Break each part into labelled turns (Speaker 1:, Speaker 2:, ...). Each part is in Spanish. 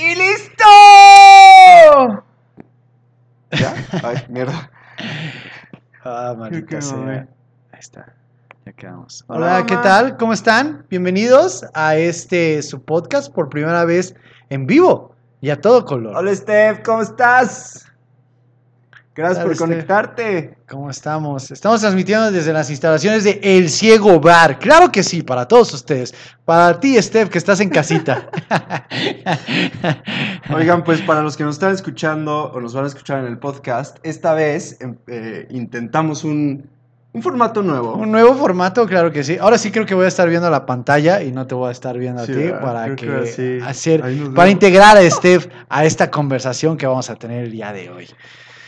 Speaker 1: ¡Y listo!
Speaker 2: ¿Ya? Ay, mierda.
Speaker 1: Ah, maldita sea. Ahí está. Ya quedamos.
Speaker 2: Hola,
Speaker 1: Hola, ¿qué tal? ¿Cómo están? Bienvenidos a este su podcast por primera vez en vivo y a todo color.
Speaker 2: Hola, Steph, ¿cómo estás? Gracias por conectarte.
Speaker 1: ¿Cómo estamos? Estamos transmitiendo desde las instalaciones de El Ciego Bar. Claro que sí, para todos ustedes. Para ti, Steph, que estás en casita.
Speaker 2: Oigan, pues para los que nos están escuchando o nos van a escuchar en el podcast, esta vez em, eh, intentamos un, un formato nuevo.
Speaker 1: Un nuevo formato, claro que sí. Ahora sí creo que voy a estar viendo la pantalla y no te voy a estar viendo
Speaker 2: Sí,
Speaker 1: a ti
Speaker 2: ¿verdad?
Speaker 1: para
Speaker 2: Creo
Speaker 1: que, hacer para integrar a Steph a esta conversación que vamos a tener el día de hoy.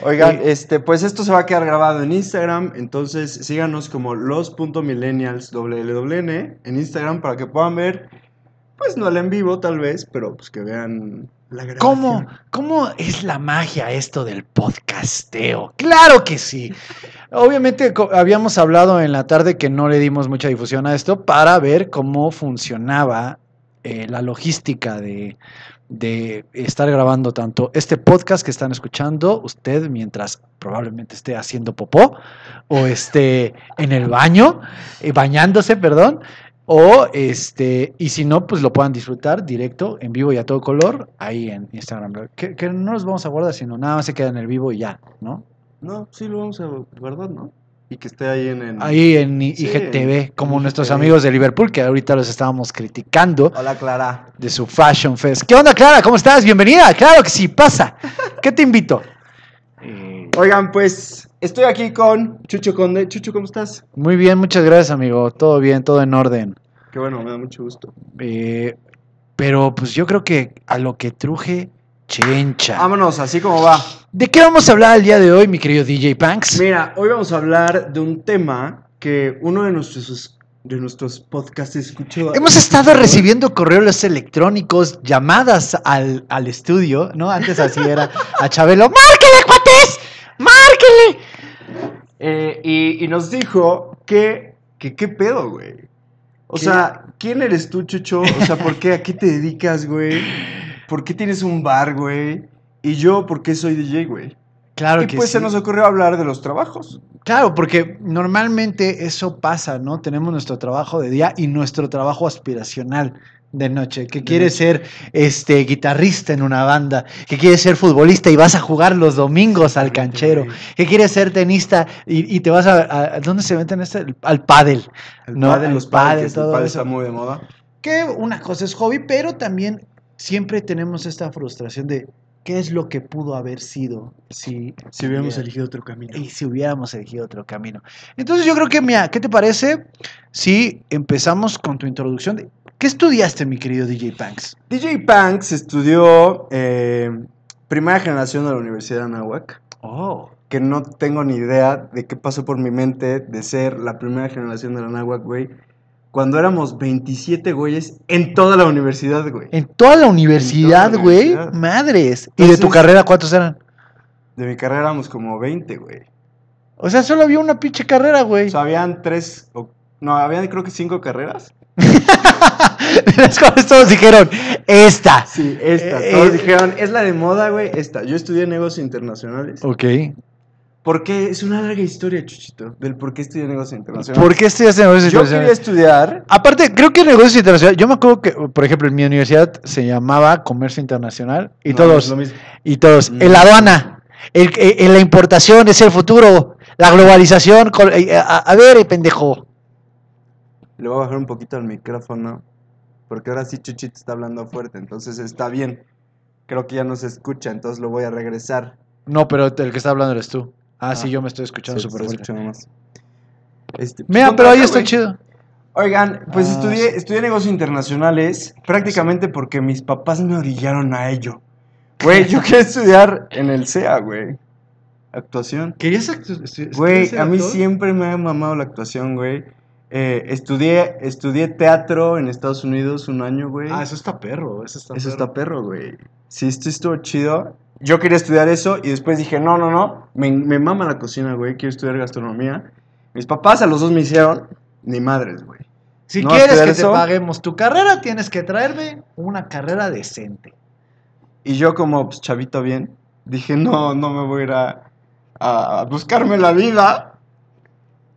Speaker 2: Oigan,
Speaker 1: Eh,
Speaker 2: este, pues esto se va a quedar grabado en Instagram, entonces síganos como los.millennials.wln en Instagram para que puedan ver, pues no el en vivo tal vez, pero pues que vean la grabación.
Speaker 1: ¿Cómo, ¿Cómo es la magia esto del podcasteo? Claro que sí. Obviamente habíamos hablado en la tarde que no le dimos mucha difusión a esto para ver cómo funcionaba eh, la logística de, de estar grabando tanto este podcast que están escuchando usted mientras probablemente esté haciendo popó o esté en el baño, eh, bañándose, perdón, o este, y si no, pues lo puedan disfrutar directo, en vivo y a todo color, ahí en Instagram. Que, que no los vamos a guardar, sino nada más se queda en el vivo y ya, ¿no?
Speaker 2: No, sí lo vamos a guardar, ¿no? Y que esté ahí en... en-
Speaker 1: Ahí en
Speaker 2: Sí,
Speaker 1: IGTV, como
Speaker 2: en
Speaker 1: nuestros
Speaker 2: IGTV.
Speaker 1: amigos de Liverpool, que ahorita los estábamos criticando
Speaker 2: Hola, Clara.
Speaker 1: de su Fashion Fest. ¿Qué onda, Clara? ¿Cómo estás? Bienvenida. Claro que sí, pasa. ¿Qué te invito? Eh,
Speaker 2: Oigan, pues estoy aquí con Chucho Conde. Chucho, ¿cómo estás?
Speaker 1: muy bien, muchas gracias, amigo. Todo bien, todo en orden.
Speaker 2: Qué bueno, me da mucho gusto.
Speaker 1: Eh, pero pues yo creo que a lo que truje, chencha.
Speaker 2: Vámonos, así como va.
Speaker 1: ¿De qué vamos a hablar el día de hoy, mi querido DJ Panks?
Speaker 2: Mira, hoy vamos a hablar de un tema que uno de nuestros, de nuestros podcasts escuchó.
Speaker 1: Hemos estado recibiendo correos electrónicos, llamadas al, al estudio, ¿no? Antes así era a Chabelo, ¡márquele, cuates! ¡Márquele!
Speaker 2: Eh, y, y nos dijo que, que qué pedo, güey. O
Speaker 1: ¿Qué?
Speaker 2: sea, ¿quién eres tú, Chucho? O sea, ¿por qué? ¿A qué te dedicas, güey? ¿Por qué tienes un bar, güey? Y yo, ¿por qué soy DJ, güey?
Speaker 1: Claro
Speaker 2: y
Speaker 1: que
Speaker 2: pues
Speaker 1: sí.
Speaker 2: se nos ocurrió hablar de los trabajos.
Speaker 1: Claro, porque normalmente eso pasa, ¿no? Tenemos nuestro trabajo de día y nuestro trabajo aspiracional de noche, que quiere ser este guitarrista en una banda, que quiere ser futbolista y vas a jugar los domingos al canchero, que quiere ser tenista y, y te vas a, a- ¿dónde se meten este? Al pádel.
Speaker 2: El
Speaker 1: No,
Speaker 2: pádel,
Speaker 1: el
Speaker 2: los
Speaker 1: pádel,
Speaker 2: pádel, el
Speaker 1: todo
Speaker 2: pádel está muy de moda.
Speaker 1: Que una cosa es hobby, pero también siempre tenemos esta frustración de qué es lo que pudo haber sido si
Speaker 2: Si hubiéramos elegido otro camino.
Speaker 1: y si hubiéramos elegido otro camino. Entonces yo creo que, mira, ¿qué te parece si empezamos con tu introducción? de- ¿Qué estudiaste, mi querido DJ Panks?
Speaker 2: DJ Panks estudió eh, primera generación de la Universidad de Anáhuac,
Speaker 1: Oh.
Speaker 2: que no tengo ni idea de qué pasó por mi mente de ser la primera generación de la Anáhuac, güey, cuando éramos 27 güeyes en toda la universidad, güey.
Speaker 1: En toda la universidad,
Speaker 2: En toda la
Speaker 1: güey.
Speaker 2: universidad.
Speaker 1: Madres. ¿Y de tu carrera cuántos eran?
Speaker 2: De mi carrera éramos como 20, güey.
Speaker 1: O sea, solo había una pinche carrera, güey.
Speaker 2: O sea, habían tres, o- no, habían creo que cinco carreras.
Speaker 1: De las cuales todos dijeron, esta.
Speaker 2: Sí, esta.
Speaker 1: Eh,
Speaker 2: Todos
Speaker 1: eh.
Speaker 2: dijeron, es la de moda, güey, esta. Yo estudié negocios internacionales.
Speaker 1: Ok.
Speaker 2: Porque es una larga historia, Chuchito, del por qué estudié negocios internacionales.
Speaker 1: ¿Por qué estudiaste negocios
Speaker 2: Yo
Speaker 1: internacionales?
Speaker 2: quería estudiar
Speaker 1: Aparte, creo que negocios internacionales. Yo me acuerdo que, por ejemplo, en mi universidad se llamaba comercio internacional y
Speaker 2: No,
Speaker 1: todos,
Speaker 2: lo mismo.
Speaker 1: y todos,
Speaker 2: Mm.
Speaker 1: en la aduana, el, eh, en la importación es el futuro, la globalización. col- eh, A, a ver, eh, pendejo.
Speaker 2: Le voy a bajar un poquito al micrófono. Porque ahora sí Chuchito está hablando fuerte. Entonces está bien. Creo que ya no se escucha. Entonces lo voy a regresar.
Speaker 1: No, pero el que está hablando eres tú. Ah, sí,
Speaker 2: Ah.
Speaker 1: yo me estoy escuchando
Speaker 2: Sí,
Speaker 1: súper
Speaker 2: se
Speaker 1: fuerte.
Speaker 2: Este, pues,
Speaker 1: Mira, pero ahí está chido.
Speaker 2: Oigan, pues
Speaker 1: Ah,
Speaker 2: estudié,
Speaker 1: sí.
Speaker 2: estudié negocios internacionales prácticamente porque mis papás me orillaron a ello. Güey, yo quería estudiar en el CEA, güey. Actuación.
Speaker 1: ¿Querías
Speaker 2: Güey, a mí siempre me ha mamado la actuación, güey. Eh, estudié, estudié teatro en Estados Unidos un año, güey.
Speaker 1: Ah, eso está perro. Eso está
Speaker 2: Eso
Speaker 1: perro.
Speaker 2: está perro, güey. Sí, esto estuvo chido. Yo quería estudiar eso y después dije, no, no, no, me, me mama la cocina, güey, quiero estudiar gastronomía. Mis papás a los dos me hicieron, ni madres, güey.
Speaker 1: Si
Speaker 2: ¿No
Speaker 1: quieres que te paguemos tu carrera, tienes que traerme una carrera decente.
Speaker 2: Y yo como pues, chavito bien, dije, no, no me voy a ir a, a buscarme la vida.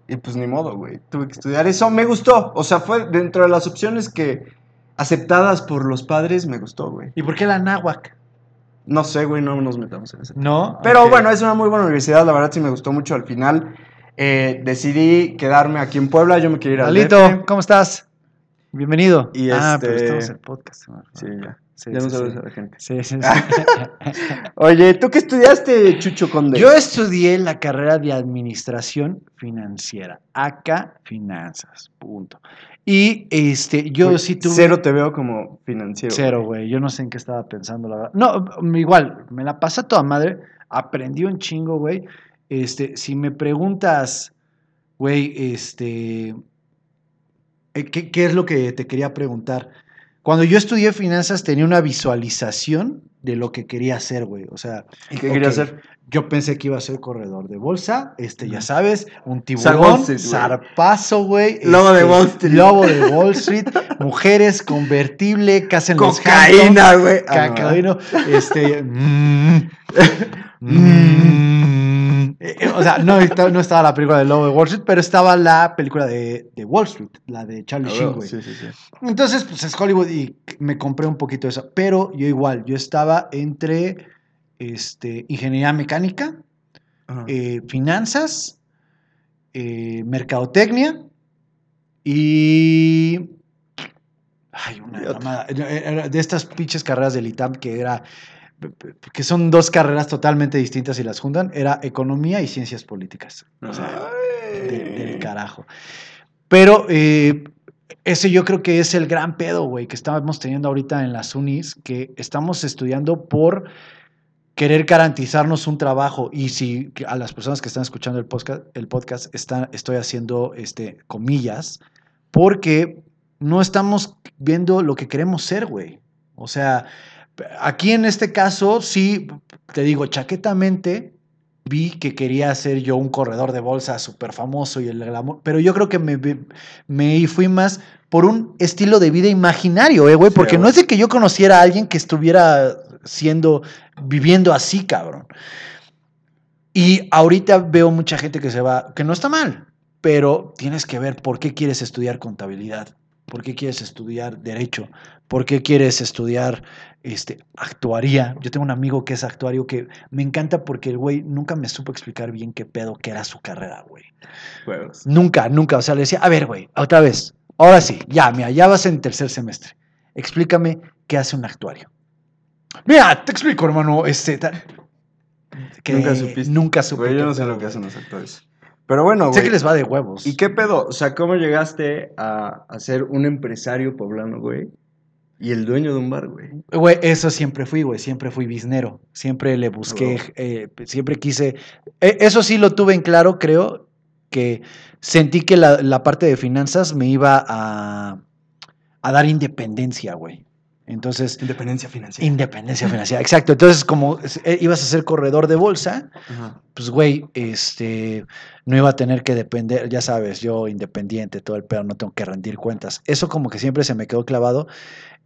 Speaker 2: Y pues ni modo, güey. Tuve que estudiar eso. Me gustó. O sea, fue dentro de las opciones que aceptadas por los padres, me gustó, güey.
Speaker 1: ¿Y por qué la náhuac?
Speaker 2: No sé, güey, no nos metamos en eso.
Speaker 1: No.
Speaker 2: Pero bueno, es una muy buena universidad, la verdad sí me gustó mucho. Al final eh, decidí quedarme aquí en Puebla, yo me quería ir al
Speaker 1: Alito. ¿cómo estás? Bienvenido.
Speaker 2: Y
Speaker 1: Ah, pero
Speaker 2: este-
Speaker 1: estamos en podcast.
Speaker 2: Sí, ya.
Speaker 1: Sí,
Speaker 2: ya no
Speaker 1: sí,
Speaker 2: sabes
Speaker 1: sí.
Speaker 2: a la gente.
Speaker 1: Sí, sí, sí.
Speaker 2: Oye, ¿tú qué estudiaste, Chucho Conde?
Speaker 1: Yo estudié la carrera de administración financiera, acá finanzas, punto. Y este, yo sí tuve
Speaker 2: Cero te veo como financiero.
Speaker 1: cero, güey. Yo no sé en qué estaba pensando, la verdad. No, mm, igual, me la pasa toda madre. Aprendí un chingo, güey. Este, si me preguntas, güey, este, eh, ¿qué, qué es lo que te quería preguntar? Cuando yo estudié finanzas tenía una visualización de lo que quería hacer, güey. O sea,
Speaker 2: ¿Y qué querías
Speaker 1: ok,
Speaker 2: hacer?
Speaker 1: Yo pensé que iba a ser corredor de bolsa, este, ya sabes, un tiburón,
Speaker 2: Street,
Speaker 1: zarpazo, güey.
Speaker 2: Lobo de
Speaker 1: este,
Speaker 2: Wall Street.
Speaker 1: Lobo de Wall Street, mujeres, convertible, casa en los
Speaker 2: Cocaína, güey. Ah,
Speaker 1: Cocaína, este, mm, mm, eh, o sea, no, esta- no estaba la película de Lobo de Wall Street, pero estaba la película de, de Wall Street, la de Charlie
Speaker 2: Ah,
Speaker 1: Sheen, güey.
Speaker 2: Sí, sí, sí.
Speaker 1: Entonces, pues es Hollywood y me compré un poquito de eso. Pero yo igual, yo estaba entre este, ingeniería mecánica, eh, finanzas, eh, mercadotecnia y... Ay, una. Era De estas pinches carreras del ITAM que era... que son dos carreras totalmente distintas y las juntan, era economía y ciencias políticas. O sea, de- del carajo. Pero eh, ese yo creo que es el gran pedo, güey, que estamos teniendo ahorita en las unis, que estamos estudiando por querer garantizarnos un trabajo. Y si a las personas que están escuchando el podcast, el podcast están, estoy haciendo este, comillas, porque no estamos viendo lo que queremos ser, güey. O sea, aquí en este caso, sí, te digo, chaquetamente, vi que quería ser yo un corredor de bolsa súper famoso y el glamour, pero yo creo que me, me fui más por un estilo de vida imaginario, eh, güey,
Speaker 2: Sí,
Speaker 1: porque no es de que yo conociera a alguien que estuviera siendo, viviendo así, cabrón. Y ahorita veo mucha gente que se va, que no está mal, pero tienes que ver por qué quieres estudiar contabilidad, por qué quieres estudiar derecho, por qué quieres estudiar este, actuaría. Yo tengo un amigo que es actuario que me encanta porque el güey nunca me supo explicar bien qué pedo que era su carrera, güey. Nunca, nunca. O sea, le decía, a ver, güey, otra vez. Ahora sí, ya, mira, ya vas en tercer semestre. Explícame qué hace un actuario. Mira, te explico, hermano. Este, ta- que
Speaker 2: Nunca supiste.
Speaker 1: Nunca supe.
Speaker 2: Güey, yo no sé
Speaker 1: pedo,
Speaker 2: lo que hacen los actores. Pero bueno,
Speaker 1: Sé
Speaker 2: güey.
Speaker 1: que les va de huevos.
Speaker 2: ¿Y qué pedo? O sea, ¿cómo llegaste a, a ser un empresario poblano, güey? Y el dueño de un bar, güey.
Speaker 1: Güey, eso siempre fui, güey. Siempre fui biznero. Siempre le busqué, eh, siempre quise. eh, eso sí lo tuve en claro, creo, que sentí que la, la parte de finanzas me iba a, a dar independencia, güey. Entonces,
Speaker 2: Independencia financiera.
Speaker 1: independencia financiera. Exacto. Entonces, como eh, ibas a ser corredor de bolsa,
Speaker 2: Ajá.
Speaker 1: pues, güey, este, no iba a tener que depender, ya sabes, yo independiente, todo el pedo, no tengo que rendir cuentas. Eso como que siempre se me quedó clavado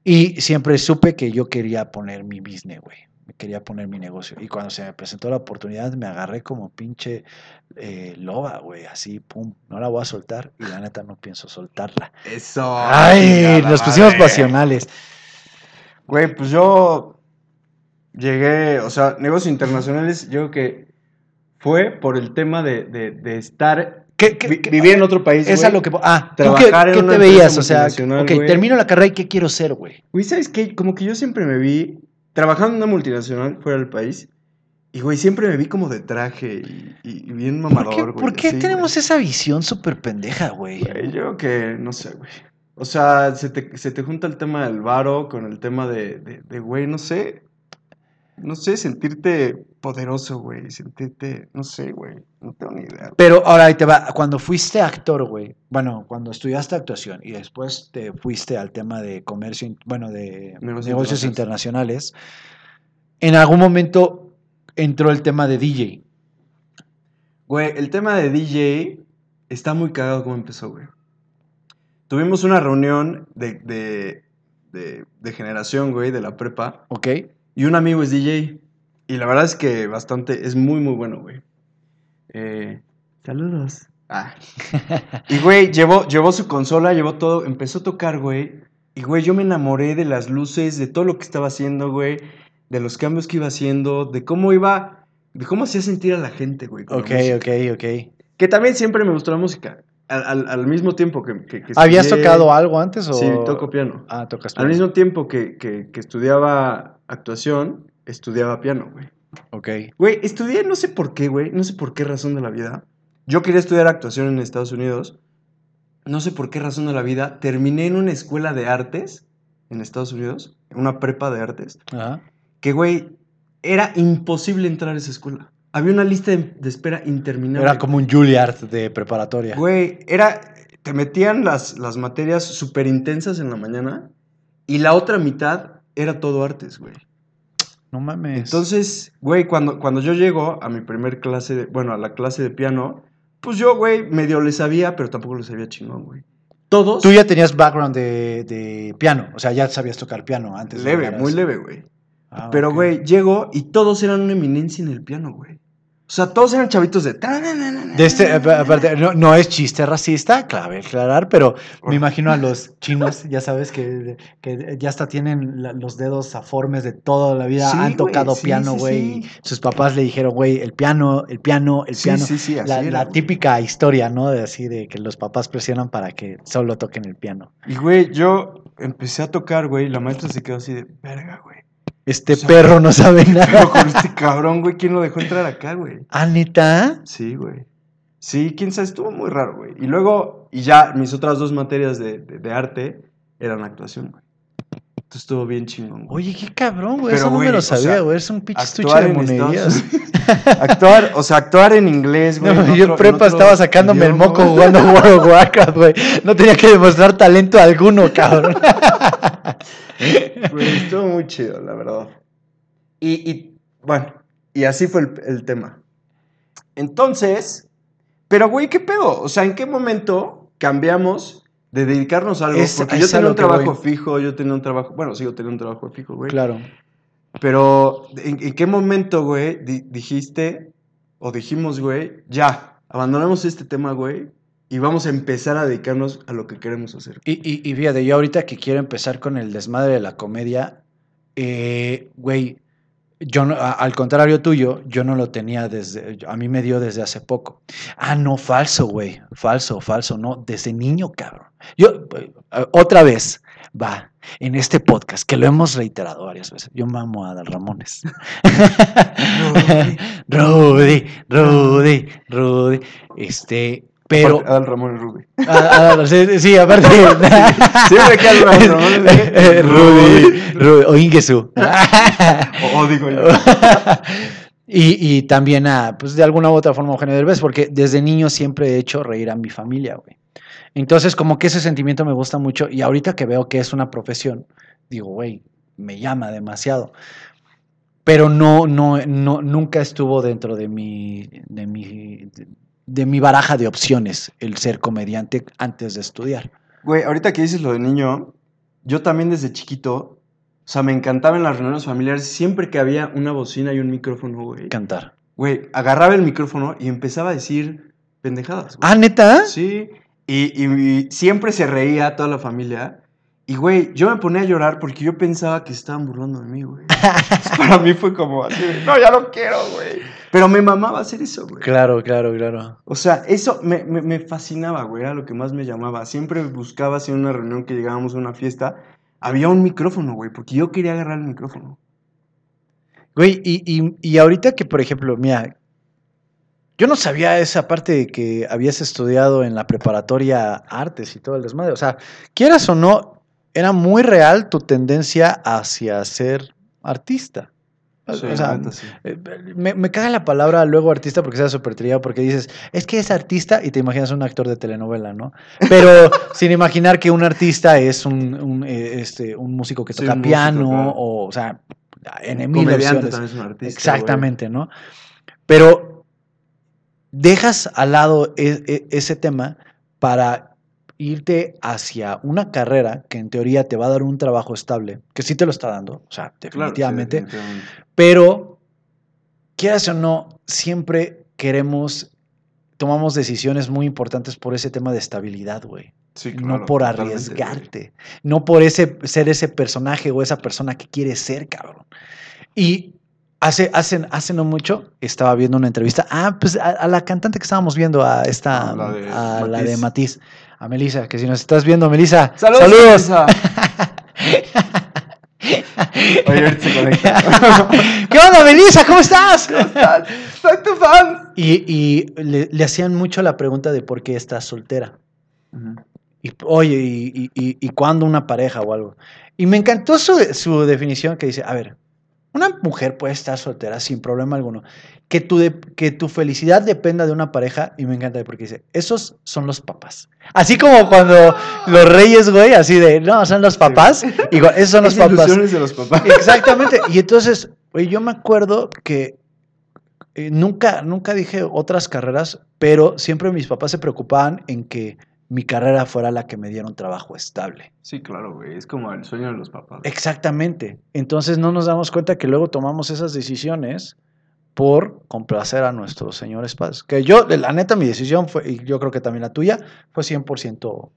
Speaker 1: y siempre supe que yo quería poner mi business, güey. Me quería poner mi negocio. Y cuando se me presentó la oportunidad, me agarré como pinche eh, loba, güey, así, pum, no la voy a soltar y la neta no pienso soltarla.
Speaker 2: Eso.
Speaker 1: Ay, nos pusimos
Speaker 2: madre.
Speaker 1: pasionales.
Speaker 2: Güey, pues yo llegué, o sea, negocios internacionales, yo creo que fue por el tema de, de, de estar,
Speaker 1: ¿Qué, qué-
Speaker 2: vi-
Speaker 1: qué-
Speaker 2: vivir en otro país,
Speaker 1: Es
Speaker 2: güey.
Speaker 1: a lo que. Ah, ¿tú qué,
Speaker 2: Trabajar en
Speaker 1: qué
Speaker 2: una
Speaker 1: te veías? O sea, ok,
Speaker 2: güey.
Speaker 1: termino la carrera y ¿qué quiero ser, güey?
Speaker 2: Güey, ¿sabes qué? Como que yo siempre me vi trabajando en una multinacional fuera del país. Y, güey, siempre me vi como de traje y, bien
Speaker 1: ¿Por
Speaker 2: mamador, güey.
Speaker 1: por qué
Speaker 2: así,
Speaker 1: tenemos
Speaker 2: güey.
Speaker 1: esa visión súper pendeja, güey?
Speaker 2: Güey, yo creo que, no sé, güey. O sea, se te, se te junta el tema del varo con el tema de, de, de, güey, no sé. No sé, sentirte poderoso, güey. Sentirte, no sé, güey. No tengo ni idea.
Speaker 1: Pero ahora ahí te va. Cuando fuiste actor, güey. Bueno, cuando estudiaste actuación y después te fuiste al tema de comercio, bueno, de
Speaker 2: Negocios
Speaker 1: negocios internacionales, en algún momento entró el tema de DJ.
Speaker 2: Güey, el tema de DJ está muy cagado cómo empezó, güey. Tuvimos una reunión de, de, de, de generación, güey, de la prepa.
Speaker 1: ¿Ok?
Speaker 2: Y un amigo es DJ. Y la verdad es que bastante, es muy, muy bueno, güey. Eh, saludos. Ah. Y, güey, llevó, llevó su consola, llevó todo, empezó a tocar, güey. Y, güey, yo me enamoré de las luces, de todo lo que estaba haciendo, güey. De los cambios que iba haciendo, de cómo iba, de cómo hacía sentir a la gente, güey.
Speaker 1: Ok, ok, ok.
Speaker 2: Que también siempre me gustó la música. Al, al- al mismo tiempo que... que- que
Speaker 1: ¿Habías
Speaker 2: estudié-
Speaker 1: tocado algo antes o...?
Speaker 2: Sí, toco piano.
Speaker 1: Ah, tocas
Speaker 2: Al
Speaker 1: piano.
Speaker 2: mismo tiempo que, que- que estudiaba actuación, estudiaba piano, güey.
Speaker 1: Ok.
Speaker 2: Güey, estudié no sé por qué, güey, no sé por qué razón de la vida. Yo quería estudiar actuación en Estados Unidos. No sé por qué razón de la vida. Terminé en una escuela de artes en Estados Unidos, una prepa de artes,
Speaker 1: Ajá.
Speaker 2: que, güey, era imposible entrar a esa escuela. Había una lista de, de espera interminable.
Speaker 1: Era como un Juilliard de preparatoria.
Speaker 2: Güey, era. Te metían las, las materias súper intensas en la mañana y la otra mitad era todo artes, güey.
Speaker 1: No mames.
Speaker 2: Entonces, güey, cuando, cuando yo llego a mi primer clase, de, bueno, a la clase de piano, pues yo, güey, medio le sabía, pero tampoco le sabía chingón, güey. Todos.
Speaker 1: Tú ya tenías background de, de piano, o sea, ya sabías tocar piano antes. de
Speaker 2: leve,
Speaker 1: a
Speaker 2: muy leve, güey.
Speaker 1: Ah,
Speaker 2: Pero, güey, llego y todos eran una eminencia en el piano, güey. O sea, todos eran chavitos de...
Speaker 1: De este, apa- aparte, no, no es chiste racista, clave aclarar, pero me imagino a los chinos, ya sabes, que, que ya hasta tienen la- los dedos aformes de toda la vida,
Speaker 2: Sí,
Speaker 1: han tocado piano, güey.
Speaker 2: sí.
Speaker 1: Sus papás le dijeron, güey, el piano, el piano, el piano.
Speaker 2: sí, sí, así
Speaker 1: la,
Speaker 2: era,
Speaker 1: la
Speaker 2: güey.
Speaker 1: típica historia, ¿no? De así, de que los papás presionan para que solo toquen el piano.
Speaker 2: Y, güey, yo empecé a tocar, güey, y la maestra se quedó así de... Verga, güey.
Speaker 1: Este
Speaker 2: O sea,
Speaker 1: perro no sabe
Speaker 2: Pero
Speaker 1: nada.
Speaker 2: con este cabrón, güey, ¿quién lo dejó entrar acá, güey?
Speaker 1: ¿Ah, neta?
Speaker 2: Sí, güey. Sí, quién sabe, estuvo muy raro, güey. Y luego, y ya mis otras dos materias de, de- de arte eran actuación, güey. Entonces estuvo bien chingón, güey.
Speaker 1: Oye, qué cabrón, güey.
Speaker 2: Pero,
Speaker 1: Eso no
Speaker 2: güey,
Speaker 1: me lo
Speaker 2: o sea,
Speaker 1: sabía, güey. Es un pinche estuche de monerías.
Speaker 2: Actuar, o sea, actuar en inglés, güey.
Speaker 1: No,
Speaker 2: en
Speaker 1: yo
Speaker 2: otro-
Speaker 1: prepa estaba sacándome el
Speaker 2: idioma,
Speaker 1: moco
Speaker 2: güey.
Speaker 1: jugando World of Warcraft, güey. No tenía que demostrar talento alguno, cabrón.
Speaker 2: Güey, estuvo muy chido, la verdad. Y, y, bueno, y así fue el, el tema. Entonces, pero güey, ¿qué pedo? O sea, ¿en qué momento cambiamos de dedicarnos a algo?
Speaker 1: Es-
Speaker 2: Porque yo tenía un trabajo
Speaker 1: voy.
Speaker 2: fijo, yo tenía un trabajo, bueno, sigo teniendo un trabajo fijo, güey.
Speaker 1: Claro.
Speaker 2: Pero, ¿en, en qué momento, güey, di- dijiste o dijimos, güey, ya, abandonamos este tema, güey, y vamos a empezar a dedicarnos a lo que queremos hacer?
Speaker 1: Y, y, y fíjate, yo ahorita que quiero empezar con el desmadre de la comedia, eh, güey, yo no- a- al contrario tuyo, yo no lo tenía desde, a mí me dio desde hace poco. Ah, no, falso, güey, falso, falso, no, desde niño, cabrón. Yo, eh, otra vez, va, en este podcast, que lo hemos reiterado varias veces, yo mamo a Adal Ramones. Rudy, Rudy, Rudy, este, pero...
Speaker 2: Adal Ramón y Rudy.
Speaker 1: Sí, sí, aparte.
Speaker 2: Siempre que de Ramón,
Speaker 1: Rudy, Rudy, o Ingesu.
Speaker 2: O digo yo.
Speaker 1: y, y también a, pues de alguna u otra forma, Eugenio Derbez, porque desde niño siempre he hecho reír a mi familia, güey. Entonces, como que ese sentimiento me gusta mucho y ahorita que veo que es una profesión, digo, güey, me llama demasiado. Pero no, no, no, nunca estuvo dentro de mi, de mi, de mi baraja de opciones el ser comediante antes de estudiar.
Speaker 2: Güey, ahorita que dices lo de niño, yo también desde chiquito, o sea, me encantaba en las reuniones familiares, siempre que había una bocina y un micrófono, güey.
Speaker 1: Cantar.
Speaker 2: Güey, agarraba el micrófono y empezaba a decir pendejadas, güey.
Speaker 1: Ah, neta.
Speaker 2: Sí, y, y- y siempre se reía toda la familia. Y, güey, yo me ponía a llorar porque yo pensaba que estaban burlando de mí, güey. Para mí fue como así, no, ya no quiero, güey. Pero me mamaba hacer eso, güey.
Speaker 1: Claro, claro, claro.
Speaker 2: O sea, eso me, me- me fascinaba, güey, era lo que más me llamaba. Siempre buscaba, si en una reunión que llegábamos a una fiesta, había un micrófono, güey, porque yo quería agarrar el micrófono.
Speaker 1: Güey, y, y, y ahorita que, por ejemplo, mira, yo no sabía esa parte de que habías estudiado en la preparatoria artes y todo el desmadre. O sea, quieras o no, era muy real tu tendencia hacia ser artista. O-
Speaker 2: Sí,
Speaker 1: o sea,
Speaker 2: sí.
Speaker 1: eh, me, me caga la palabra luego artista porque sea súper trillado, porque dices, es que es artista y te imaginas un actor de telenovela, ¿no? Pero sin imaginar que un artista es un, un, eh, este, un músico que
Speaker 2: Sí,
Speaker 1: toca
Speaker 2: músico,
Speaker 1: piano,
Speaker 2: claro.
Speaker 1: o, o sea, en
Speaker 2: Un
Speaker 1: mil
Speaker 2: comediante
Speaker 1: opciones.
Speaker 2: también es un artista.
Speaker 1: Exactamente, ¿no? Pero dejas al lado e- e- ese tema para irte hacia una carrera que en teoría te va a dar un trabajo estable, que sí te lo está dando, o sea,
Speaker 2: Claro, sí,
Speaker 1: definitivamente,
Speaker 2: definitivamente.
Speaker 1: pero quieras o no, siempre queremos, tomamos decisiones muy importantes por ese tema de estabilidad, güey.
Speaker 2: Sí,
Speaker 1: no
Speaker 2: claro,
Speaker 1: por
Speaker 2: totalmente, güey.
Speaker 1: arriesgarte, no por ese, ser ese personaje o esa persona que quieres ser, cabrón. Y hace, hace, hace no mucho estaba viendo una entrevista, ah, pues a, a la cantante que estábamos viendo, a esta,
Speaker 2: la de
Speaker 1: a la de
Speaker 2: Matiz.
Speaker 1: A Melissa, que si nos estás viendo, Melissa,
Speaker 2: ¡Saludos!
Speaker 1: saludos.
Speaker 2: Oye, ahorita se conecta.
Speaker 1: ¿Qué onda, Melissa? ¿Cómo estás?
Speaker 2: ¿Cómo estás? ¡Soy tu fan!
Speaker 1: Y, y le, le hacían mucho la pregunta de por qué estás soltera. Y, oye, y, y, y- y cuándo una pareja o algo? Y me encantó su, su definición que dice, a ver, una mujer puede estar soltera sin problema alguno. Que tu, de- que tu felicidad dependa de una pareja, y me encanta porque dice, esos son los papás. Así como cuando los reyes, güey, así de, no, son los papás, igual, esos son los papás.
Speaker 2: de los papás.
Speaker 1: Exactamente. Y entonces, güey, yo me acuerdo que eh, nunca, nunca dije otras carreras, pero siempre mis papás se preocupaban en que mi carrera fuera la que me diera un trabajo estable.
Speaker 2: Sí, claro, güey. Es como el sueño de los papás.
Speaker 1: Exactamente. Entonces no nos damos cuenta que luego tomamos esas decisiones por complacer a nuestros señores padres. Que yo, la neta, mi decisión fue, y yo creo que también la tuya, fue 100%.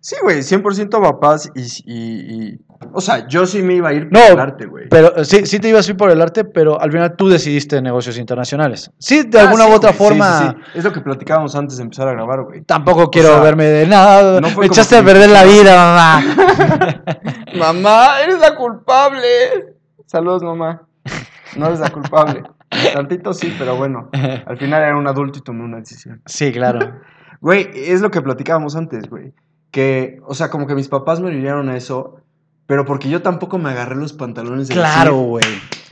Speaker 2: Sí, güey, 100% papás y, y, y- O sea, yo sí me iba a ir por
Speaker 1: No,
Speaker 2: el arte, güey.
Speaker 1: Pero eh, sí, sí te ibas a ir por el arte, pero al final tú decidiste negocios internacionales. Sí, de
Speaker 2: Ah,
Speaker 1: alguna
Speaker 2: sí,
Speaker 1: u otra forma.
Speaker 2: sí, sí. Es lo que platicábamos antes de empezar a grabar, güey.
Speaker 1: Tampoco quiero
Speaker 2: sea,
Speaker 1: verme de nada.
Speaker 2: no
Speaker 1: me echaste a perder la vida, mamá.
Speaker 2: Mamá, eres la culpable. Saludos, mamá. No eres la culpable. Tantito sí, pero bueno. Al final era un adulto y tomé una decisión.
Speaker 1: sí, claro.
Speaker 2: Güey, es lo que platicábamos antes, güey. Que, o sea, como que mis papás me orinaron a eso, pero porque yo tampoco me agarré los pantalones de
Speaker 1: Claro, güey.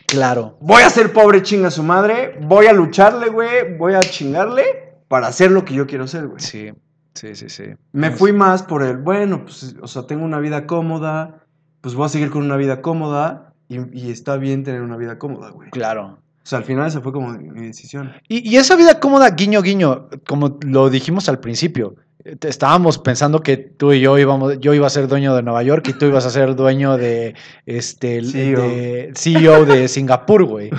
Speaker 1: Claro.
Speaker 2: voy a ser pobre chinga su madre, voy a lucharle, güey, voy a chingarle para hacer lo que yo quiero hacer, güey.
Speaker 1: Sí, sí, sí, sí.
Speaker 2: Me fui más por el, bueno, pues, o sea, tengo una vida cómoda, pues voy a seguir con una vida cómoda y, y está bien tener una vida cómoda, güey.
Speaker 1: Claro.
Speaker 2: O sea, al final esa fue como mi decisión.
Speaker 1: Y, y esa vida cómoda, guiño, guiño, como lo dijimos al principio, eh, estábamos pensando que tú y yo íbamos, yo iba a ser dueño de Nueva York y tú ibas a ser dueño de este
Speaker 2: CEO.
Speaker 1: de CEO de Singapur, güey.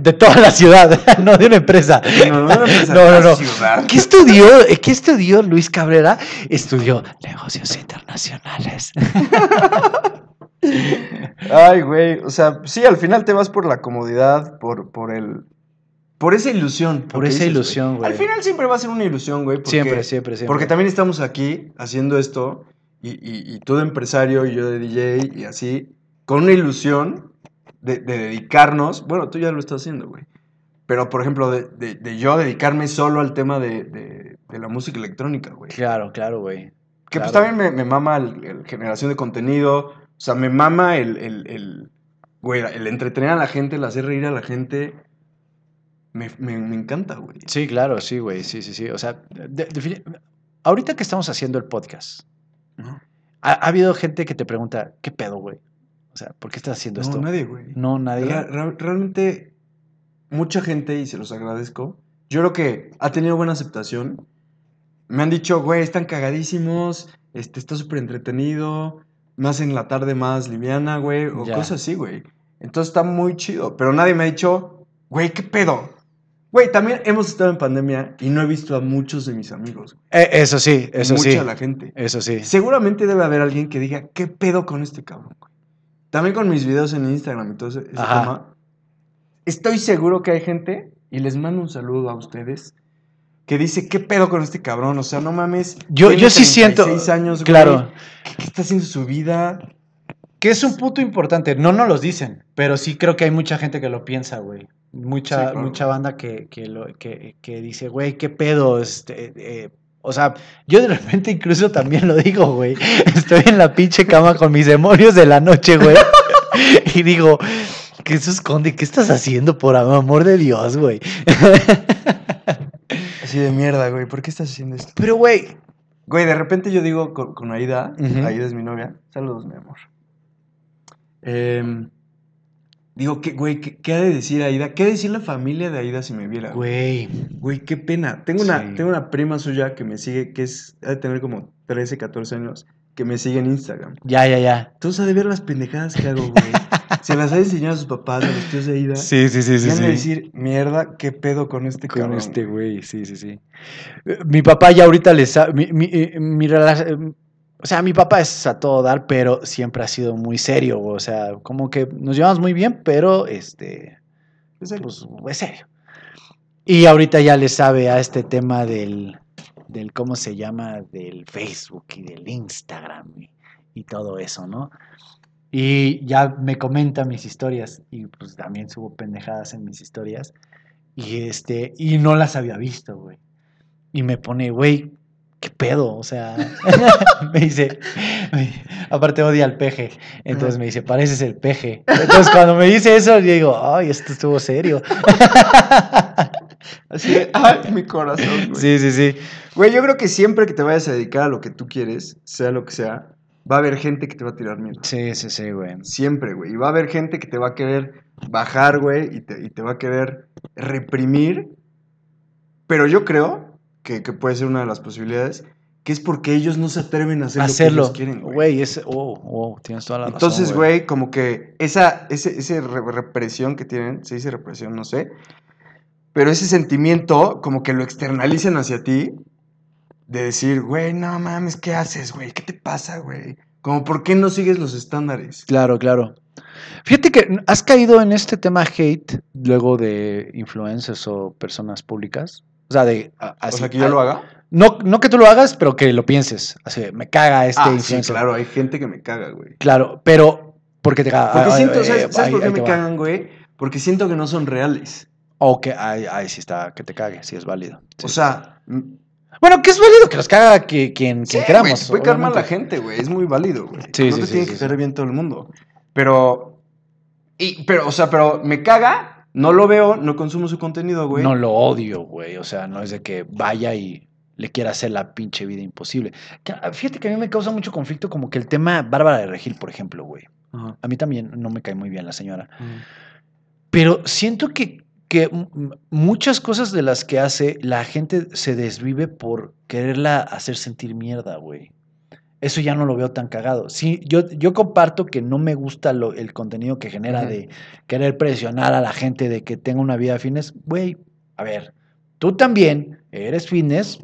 Speaker 1: De toda la ciudad, no de una empresa.
Speaker 2: No, no, no,
Speaker 1: No, no. ¿Qué estudió? ¿Qué estudió Luis Cabrera? Estudió negocios internacionales.
Speaker 2: Ay, güey, o sea, sí, al final te vas por la comodidad, por, por el... Por esa ilusión.
Speaker 1: Por esa
Speaker 2: dices,
Speaker 1: ilusión, güey.
Speaker 2: Al final siempre va a ser una ilusión, güey.
Speaker 1: Siempre, siempre, siempre.
Speaker 2: Porque también estamos aquí haciendo esto, y, y, y tú de empresario y yo de DJ, y así, con una ilusión de, de dedicarnos. Bueno, tú ya lo estás haciendo, güey. Pero, por ejemplo, de, de- de yo dedicarme solo al tema de, la música electrónica, güey.
Speaker 1: Claro, claro, güey.
Speaker 2: Que pues también me, me mama el generación de contenido. O sea, me mama el, el, el, güey, el entretener a la gente, el hacer reír a la gente. Me, me, me encanta, güey.
Speaker 1: Sí, claro, sí, güey. Sí, sí, sí. O sea, de- ahorita que estamos haciendo el podcast,
Speaker 2: No,
Speaker 1: ha, ha habido gente que te pregunta, ¿qué pedo, güey? O sea, ¿por qué estás haciendo esto?
Speaker 2: nadie, güey.
Speaker 1: No, nadie.
Speaker 2: Ra- ra- realmente, mucha gente, y se los agradezco, yo creo que ha tenido buena aceptación. Me han dicho, güey, están cagadísimos, este, está súper entretenido, me hacen la tarde más liviana, güey, o
Speaker 1: Ya.
Speaker 2: cosas así, güey. Entonces está muy chido, pero nadie me ha dicho, güey, ¿qué pedo? Güey, también hemos estado en pandemia y no he visto a muchos de mis amigos.
Speaker 1: Eh, eso sí, eso
Speaker 2: mucha
Speaker 1: sí.
Speaker 2: de la gente.
Speaker 1: Eso sí.
Speaker 2: Seguramente debe haber alguien que diga, ¿qué pedo con este cabrón? güey?". También con mis videos en Instagram y todo ese, tema. Estoy seguro que hay gente, y les mando un saludo a ustedes, que dice, ¿qué pedo con este cabrón? O sea, no mames.
Speaker 1: Yo, yo sí siento.
Speaker 2: 36 años, güey.
Speaker 1: claro.
Speaker 2: ¿Qué, qué está haciendo su vida?
Speaker 1: Que es un punto importante. No nos los dicen, pero sí creo que hay mucha gente que lo piensa, güey. Mucha,
Speaker 2: Sí, claro.
Speaker 1: mucha banda que, que, lo, que, que dice, güey, qué pedo. Este, eh, o sea, yo de repente incluso también lo digo, güey. Estoy en la pinche cama con mis demonios de la noche, güey. y digo, ¿qué se esconde? ¿Qué estás haciendo, por amor de Dios, güey?
Speaker 2: Así de mierda, güey. ¿Por qué estás haciendo esto?
Speaker 1: Pero, güey,
Speaker 2: Güey, de repente yo digo con, con Aida. Aida es mi novia, saludos, mi amor. Em, Digo, ¿qué, güey, ¿qué, qué ha de decir Aida? ¿Qué ha de decir la familia de Aida si me viera?
Speaker 1: Güey.
Speaker 2: Güey, qué pena. Tengo una, tengo una prima suya que me sigue, que es, ha de tener como 13, 14 años, que me sigue en Instagram.
Speaker 1: Ya, ya, ya.
Speaker 2: Entonces ha de ver las pendejadas que hago, güey. Se las ha enseñar a sus papás, a los tíos de Aida.
Speaker 1: Sí, sí, sí,
Speaker 2: y
Speaker 1: sí.
Speaker 2: de
Speaker 1: sí.
Speaker 2: decir, mierda, qué pedo con este
Speaker 1: Con
Speaker 2: cabrón.
Speaker 1: este güey, sí, sí, sí. Eh, Mi papá ya ahorita le sabe. Mi, mi, eh, mi relación. O sea, mi papá es a todo dar, pero siempre ha sido muy serio. O sea, como que nos llevamos muy bien, pero este.
Speaker 2: Es serio.
Speaker 1: Pues es serio. Y ahorita ya le sabe a este tema del. del ¿Cómo se llama? Del Facebook y del Instagram y, y todo eso, ¿no? Y ya me comenta mis historias y pues también subo pendejadas en mis historias. Y este, y no las había visto, güey. Y me pone, güey, ¿qué pedo? O sea, me dice, me- aparte odia al peje. Entonces me dice, pareces el peje. Entonces cuando me dice eso, yo digo, ay, esto estuvo serio.
Speaker 2: Así de, ay, mi corazón, güey.
Speaker 1: Sí, sí, sí.
Speaker 2: Güey, yo creo que siempre que te vayas a dedicar a lo que tú quieres, sea lo que sea, va a haber gente que te va a tirar miedo.
Speaker 1: Sí, sí, sí, güey.
Speaker 2: Siempre, güey. Y va a haber gente que te va a querer bajar, güey, y te, y te va a querer reprimir. Pero yo creo que, que puede ser una de las posibilidades, que es porque ellos no se atreven a hacer
Speaker 1: Hacerlo.
Speaker 2: lo que ellos quieren, güey.
Speaker 1: Güey, es, oh, oh, tienes toda la razón.
Speaker 2: Entonces, güey, como que esa ese, ese re- represión que tienen, se dice represión, no sé, pero ese sentimiento como que lo externalizan hacia ti, de decir, güey, no mames, ¿qué haces, güey? ¿Qué te pasa, güey? Como, ¿por qué no sigues los estándares?
Speaker 1: Claro, claro. Fíjate que has caído en este tema hate luego de influencers o personas públicas. O sea, de. a-
Speaker 2: o
Speaker 1: así-
Speaker 2: sea, que yo lo haga.
Speaker 1: No, no que tú lo hagas, pero que lo pienses. Así, me caga este
Speaker 2: ah, sí,
Speaker 1: influencer.
Speaker 2: claro, hay gente que me caga, güey.
Speaker 1: Claro, pero. Porque te caga.
Speaker 2: Porque
Speaker 1: Ay,
Speaker 2: siento,
Speaker 1: ay,
Speaker 2: ¿sabes,
Speaker 1: ay,
Speaker 2: ¿sabes por qué me cagan, güey? Porque siento que no son reales.
Speaker 1: O que, ay, ay, sí está, que te cague, sí es válido. Sí.
Speaker 2: O sea,
Speaker 1: Bueno, que es válido que los caga que, quien,
Speaker 2: Sí,
Speaker 1: quien queramos.
Speaker 2: puede caer mal la gente, güey. Es muy válido, güey.
Speaker 1: Sí,
Speaker 2: no
Speaker 1: sí,
Speaker 2: te
Speaker 1: sí,
Speaker 2: tiene que
Speaker 1: sí.
Speaker 2: caer bien todo el mundo. Pero. Y, pero, o sea, pero me caga, no lo veo, no consumo su contenido, güey.
Speaker 1: No lo odio, güey. O sea, no es de que vaya y le quiera hacer la pinche vida imposible. Ah, Fíjate que a mí me causa mucho conflicto como que el tema Bárbara de Regil, por ejemplo, güey. A mí también no me cae muy bien la señora. Pero siento que, que muchas cosas de las que hace, la gente se desvive por quererla hacer sentir mierda, güey. Eso ya no lo veo tan cagado. Sí, yo, yo comparto que no me gusta lo- el contenido que genera de querer presionar a la gente de que tenga una vida fitness. Güey, a ver, tú también eres fitness,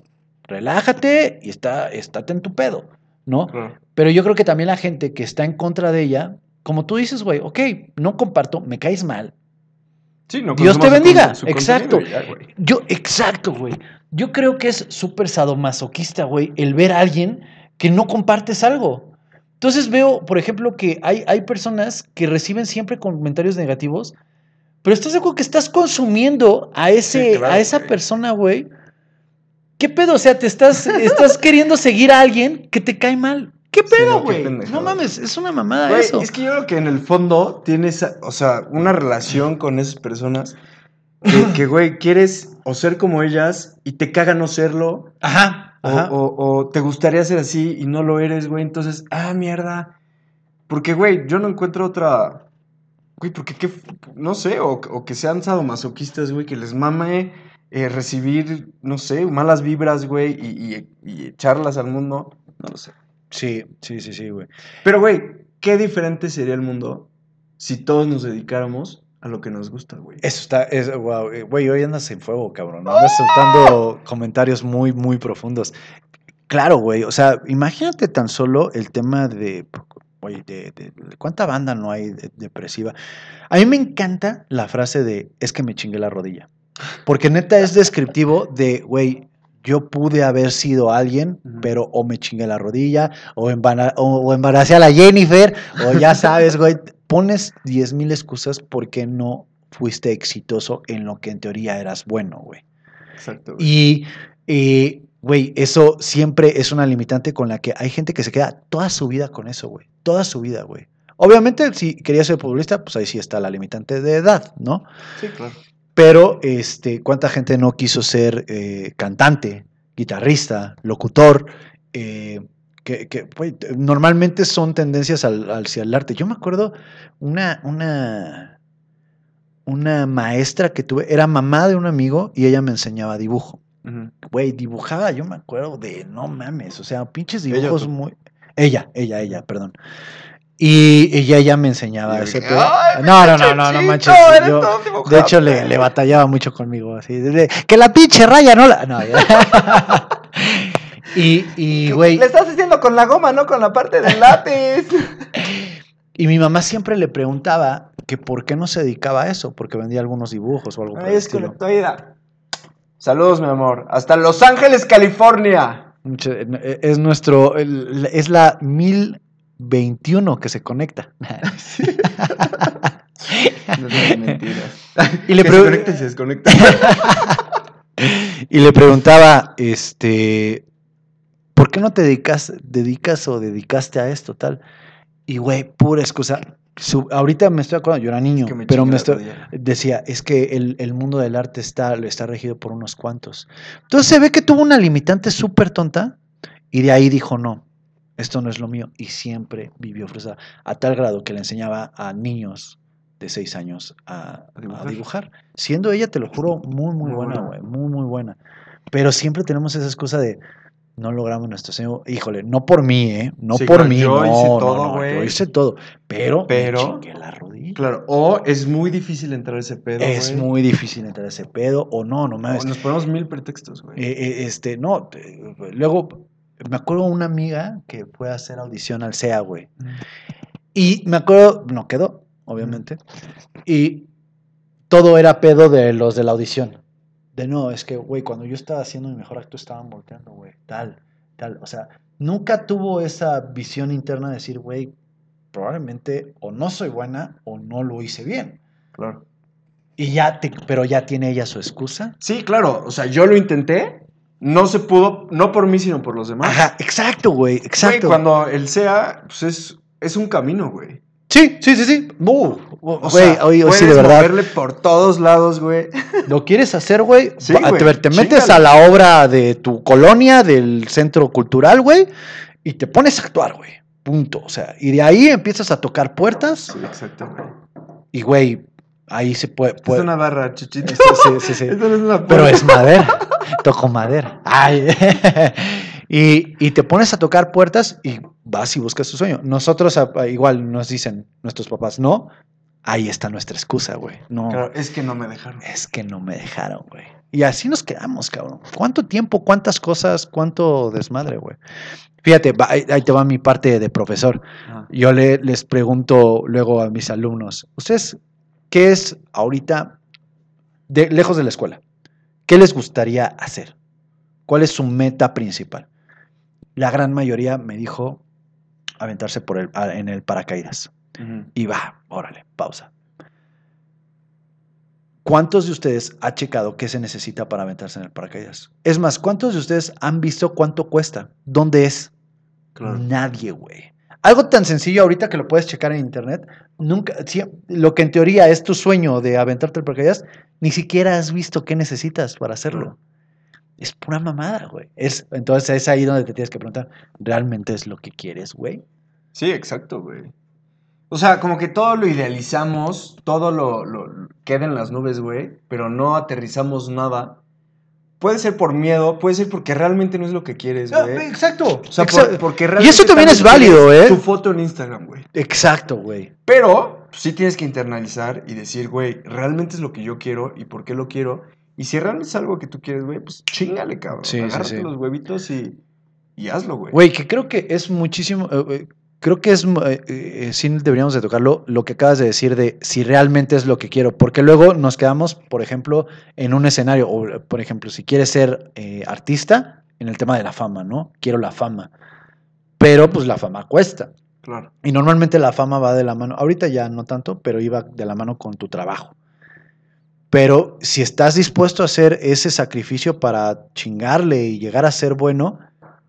Speaker 1: relájate y está, estate en tu pedo, ¿no? Pero yo creo que también la gente que está en contra de ella, como tú dices, güey, ok, no comparto, me caes mal.
Speaker 2: Sí, no
Speaker 1: Dios te
Speaker 2: su
Speaker 1: bendiga,
Speaker 2: su
Speaker 1: exacto.
Speaker 2: ya.
Speaker 1: Yo, exacto, güey. Yo creo que es súper sadomasoquista, güey, el ver a alguien que no compartes algo. Entonces veo, por ejemplo, que hay, hay personas que reciben siempre comentarios negativos, pero estás de acuerdo que estás consumiendo a, ese,
Speaker 2: Sí, claro,
Speaker 1: a esa
Speaker 2: güey.
Speaker 1: persona, güey. ¿Qué pedo? O sea, te estás, estás queriendo seguir a alguien que te cae mal. ¿Qué pedo, güey? no mames, es una mamada
Speaker 2: Güey,
Speaker 1: eso.
Speaker 2: es que yo creo que en el fondo tienes, o sea, una relación con esas personas que, güey, quieres o ser como ellas y te caga no serlo,
Speaker 1: Ajá,
Speaker 2: o,
Speaker 1: ajá.
Speaker 2: o- o te gustaría ser así y no lo eres, güey, entonces, ah, mierda. Porque, güey, yo no encuentro otra... Güey, porque qué... No sé, o, o que sean sadomasoquistas, güey, que les mame eh, recibir, no sé, malas vibras, güey, y, y- y echarlas al mundo. No lo sé.
Speaker 1: Sí, sí, sí, sí, güey.
Speaker 2: Pero, güey, qué diferente sería el mundo si todos nos dedicáramos a lo que nos gusta, güey.
Speaker 1: Eso está, es, wow, eh, güey, hoy andas en fuego, cabrón. Andas soltando comentarios muy, muy profundos. Claro, güey, o sea, imagínate tan solo el tema de, güey, de, de- de cuánta banda no hay de- depresiva. A mí me encanta la frase de, es que me chingué la rodilla. Porque neta es descriptivo de, güey, yo pude haber sido alguien, pero o me chingué la rodilla, o, embara- o, o embaracé a la Jennifer, o ya sabes, güey, pones 10 mil excusas porque no fuiste exitoso en lo que en teoría eras bueno, güey.
Speaker 2: Exacto, güey.
Speaker 1: Y, güey, eso siempre es una limitante con la que hay gente que se queda toda su vida con eso, güey. Toda su vida, güey. Obviamente, si querías ser futbolista, pues ahí sí está la limitante de edad, ¿no?
Speaker 2: Sí, claro.
Speaker 1: Pero, este, ¿cuánta gente no quiso ser eh, cantante, guitarrista, locutor? eh, que, que, normalmente son tendencias al, hacia el arte. Yo me acuerdo una, una, una maestra que tuve, era mamá de un amigo y ella me enseñaba dibujo. Güey, dibujaba, yo me acuerdo de, no mames, o sea, pinches
Speaker 2: ¿Ella o
Speaker 1: dibujos muy... Ella, ella, ella, perdón. Y ella ya me enseñaba ese pedo.
Speaker 2: "Ay,
Speaker 1: No, no, no, no, no manches.
Speaker 2: eres
Speaker 1: yo-
Speaker 2: todo dibujado".
Speaker 1: de hecho, le, le batallaba mucho conmigo, así, que la pinche raya no la... No, ya. y, y, güey,
Speaker 2: Le estás haciendo con la goma, no con la parte del lápiz.
Speaker 1: y mi mamá siempre le preguntaba que por qué no se dedicaba a eso, porque vendía algunos dibujos o algo el
Speaker 2: es
Speaker 1: estilo.
Speaker 2: conectoida. Saludos, mi amor. Hasta Los Ángeles, California.
Speaker 1: Eh, Es nuestro, es la 1021 que se conecta.
Speaker 2: No digas mentiras.
Speaker 1: Y le,
Speaker 2: Que se conecta y se desconecta.
Speaker 1: y le preguntaba, este, ¿por qué no te dedicas, dedicas o dedicaste a esto, tal? Y güey, pura excusa. Su- ahorita me estoy acordando, yo era niño,
Speaker 2: Que me
Speaker 1: pero me estoy, decía, es que el, el mundo del arte está, está regido por unos cuantos. Entonces se ve que tuvo una limitante súper tonta y de ahí dijo, no, esto no es lo mío. Y siempre vivió frustrada, a tal grado que le enseñaba a niños de seis años a,
Speaker 2: A dibujar.
Speaker 1: a dibujar. Siendo ella, te lo juro, muy, muy,
Speaker 2: Muy
Speaker 1: buena, güey, muy, muy buena. Pero siempre tenemos esa excusa de, no logramos nuestro sueño. Híjole, no por mí, ¿eh? No
Speaker 2: Sí,
Speaker 1: por
Speaker 2: claro,
Speaker 1: mí,
Speaker 2: yo
Speaker 1: no,
Speaker 2: hice
Speaker 1: no,
Speaker 2: todo,
Speaker 1: no,
Speaker 2: güey.
Speaker 1: Yo hice todo, pero,
Speaker 2: Pero-
Speaker 1: me la rodilla.
Speaker 2: Claro, o es muy difícil entrar a ese pedo.
Speaker 1: Es muy difícil entrar a ese pedo, o no, no
Speaker 2: O
Speaker 1: mames.
Speaker 2: Nos ponemos mil pretextos, güey.
Speaker 1: Eh, eh, este, no, te- luego me acuerdo una amiga que fue a hacer audición al SEA, güey. Y me acuerdo, no quedó, obviamente. Y todo era pedo de los de la audición. De no, es que, güey, cuando yo estaba haciendo mi mejor acto estaban volteando, güey, tal, tal. O sea, nunca tuvo esa visión interna de decir, güey, probablemente o no soy buena o no lo hice bien.
Speaker 2: Claro.
Speaker 1: Y ya, te, pero ya tiene ella su excusa.
Speaker 2: Sí, claro. O sea, yo lo intenté. No se pudo, no por mí, sino por los demás.
Speaker 1: Ajá, exacto, güey,
Speaker 2: Güey,
Speaker 1: exacto.
Speaker 2: cuando el SEA, pues es, es un camino, güey.
Speaker 1: Sí, sí, sí, sí. Uh,
Speaker 2: O
Speaker 1: güey,
Speaker 2: sea,
Speaker 1: oye,
Speaker 2: puedes
Speaker 1: sí, de verdad.
Speaker 2: moverle por todos lados, güey.
Speaker 1: ¿Lo quieres hacer, güey?
Speaker 2: Sí, güey,
Speaker 1: te, te metes
Speaker 2: chíngale.
Speaker 1: a la obra de tu colonia, del centro cultural, güey, y te pones a actuar, güey. Punto. O sea, y de ahí empiezas a tocar puertas
Speaker 2: Sí, exacto, güey.
Speaker 1: y, güey, ahí se puede... puede-
Speaker 2: Es una barra, chichito.
Speaker 1: Sí, sí, sí, sí.
Speaker 2: Esto no es una
Speaker 1: Pero es madera. Toco madera. Ay. y, y te pones a tocar puertas y vas y buscas tu sueño. Nosotros igual nos dicen nuestros papás, no, ahí está nuestra excusa, güey. No,
Speaker 2: Claro, es que no me dejaron.
Speaker 1: es que no me dejaron, güey. Y así nos quedamos, cabrón. ¿Cuánto tiempo, cuántas cosas, cuánto desmadre, güey? Fíjate, va- ahí, te va mi parte de profesor.
Speaker 2: Ajá.
Speaker 1: Yo le, les pregunto luego a mis alumnos, ¿ustedes qué es ahorita, de, lejos de la escuela, qué les gustaría hacer? ¿Cuál es su meta principal? La gran mayoría me dijo aventarse por el, en el paracaídas. Y va, órale, pausa. ¿Cuántos de ustedes ha checado qué se necesita para aventarse en el paracaídas? Es más, ¿cuántos de ustedes han visto cuánto cuesta? ¿Dónde es?
Speaker 2: Claro.
Speaker 1: Nadie, güey. Algo tan sencillo ahorita que lo puedes checar en internet, nunca, sí, lo que en teoría es tu sueño de aventarte el paracaídas, ni siquiera has visto qué necesitas para hacerlo. Es pura mamada, güey. Es, entonces es ahí donde te tienes que preguntar, ¿realmente es lo que quieres, güey?
Speaker 2: Sí, exacto, güey. O sea, como que todo lo idealizamos, todo lo, lo- queda en las nubes, güey, pero no aterrizamos nada. Puede ser por miedo, puede ser porque realmente no es lo que quieres,
Speaker 1: Ah,
Speaker 2: güey.
Speaker 1: exacto.
Speaker 2: O sea, por- porque
Speaker 1: y
Speaker 2: realmente
Speaker 1: eso también es válido, ¿eh?
Speaker 2: Tu foto en Instagram, güey.
Speaker 1: Exacto, güey.
Speaker 2: Pero pues, sí tienes que internalizar y decir, güey, realmente es lo que yo quiero y por qué lo quiero. Y si realmente es algo que tú quieres, güey, pues chingale, cabrón.
Speaker 1: Sí, sí,
Speaker 2: Agárrate
Speaker 1: sí.
Speaker 2: los huevitos y, y hazlo, güey.
Speaker 1: Güey, que creo que es muchísimo. eh, eh, creo que es. eh, eh, sí, deberíamos de tocarlo. Lo que acabas de decir de si realmente es lo que quiero. Porque luego nos quedamos, por ejemplo, en un escenario. O, eh, por ejemplo, si quieres ser eh, artista, en el tema de la fama, ¿no? Quiero la fama. Pero pues la fama cuesta.
Speaker 2: Claro.
Speaker 1: Y normalmente la fama va de la mano. Ahorita ya no tanto, pero iba de la mano con tu trabajo. Pero si estás dispuesto a hacer ese sacrificio para chingarle y llegar a ser bueno,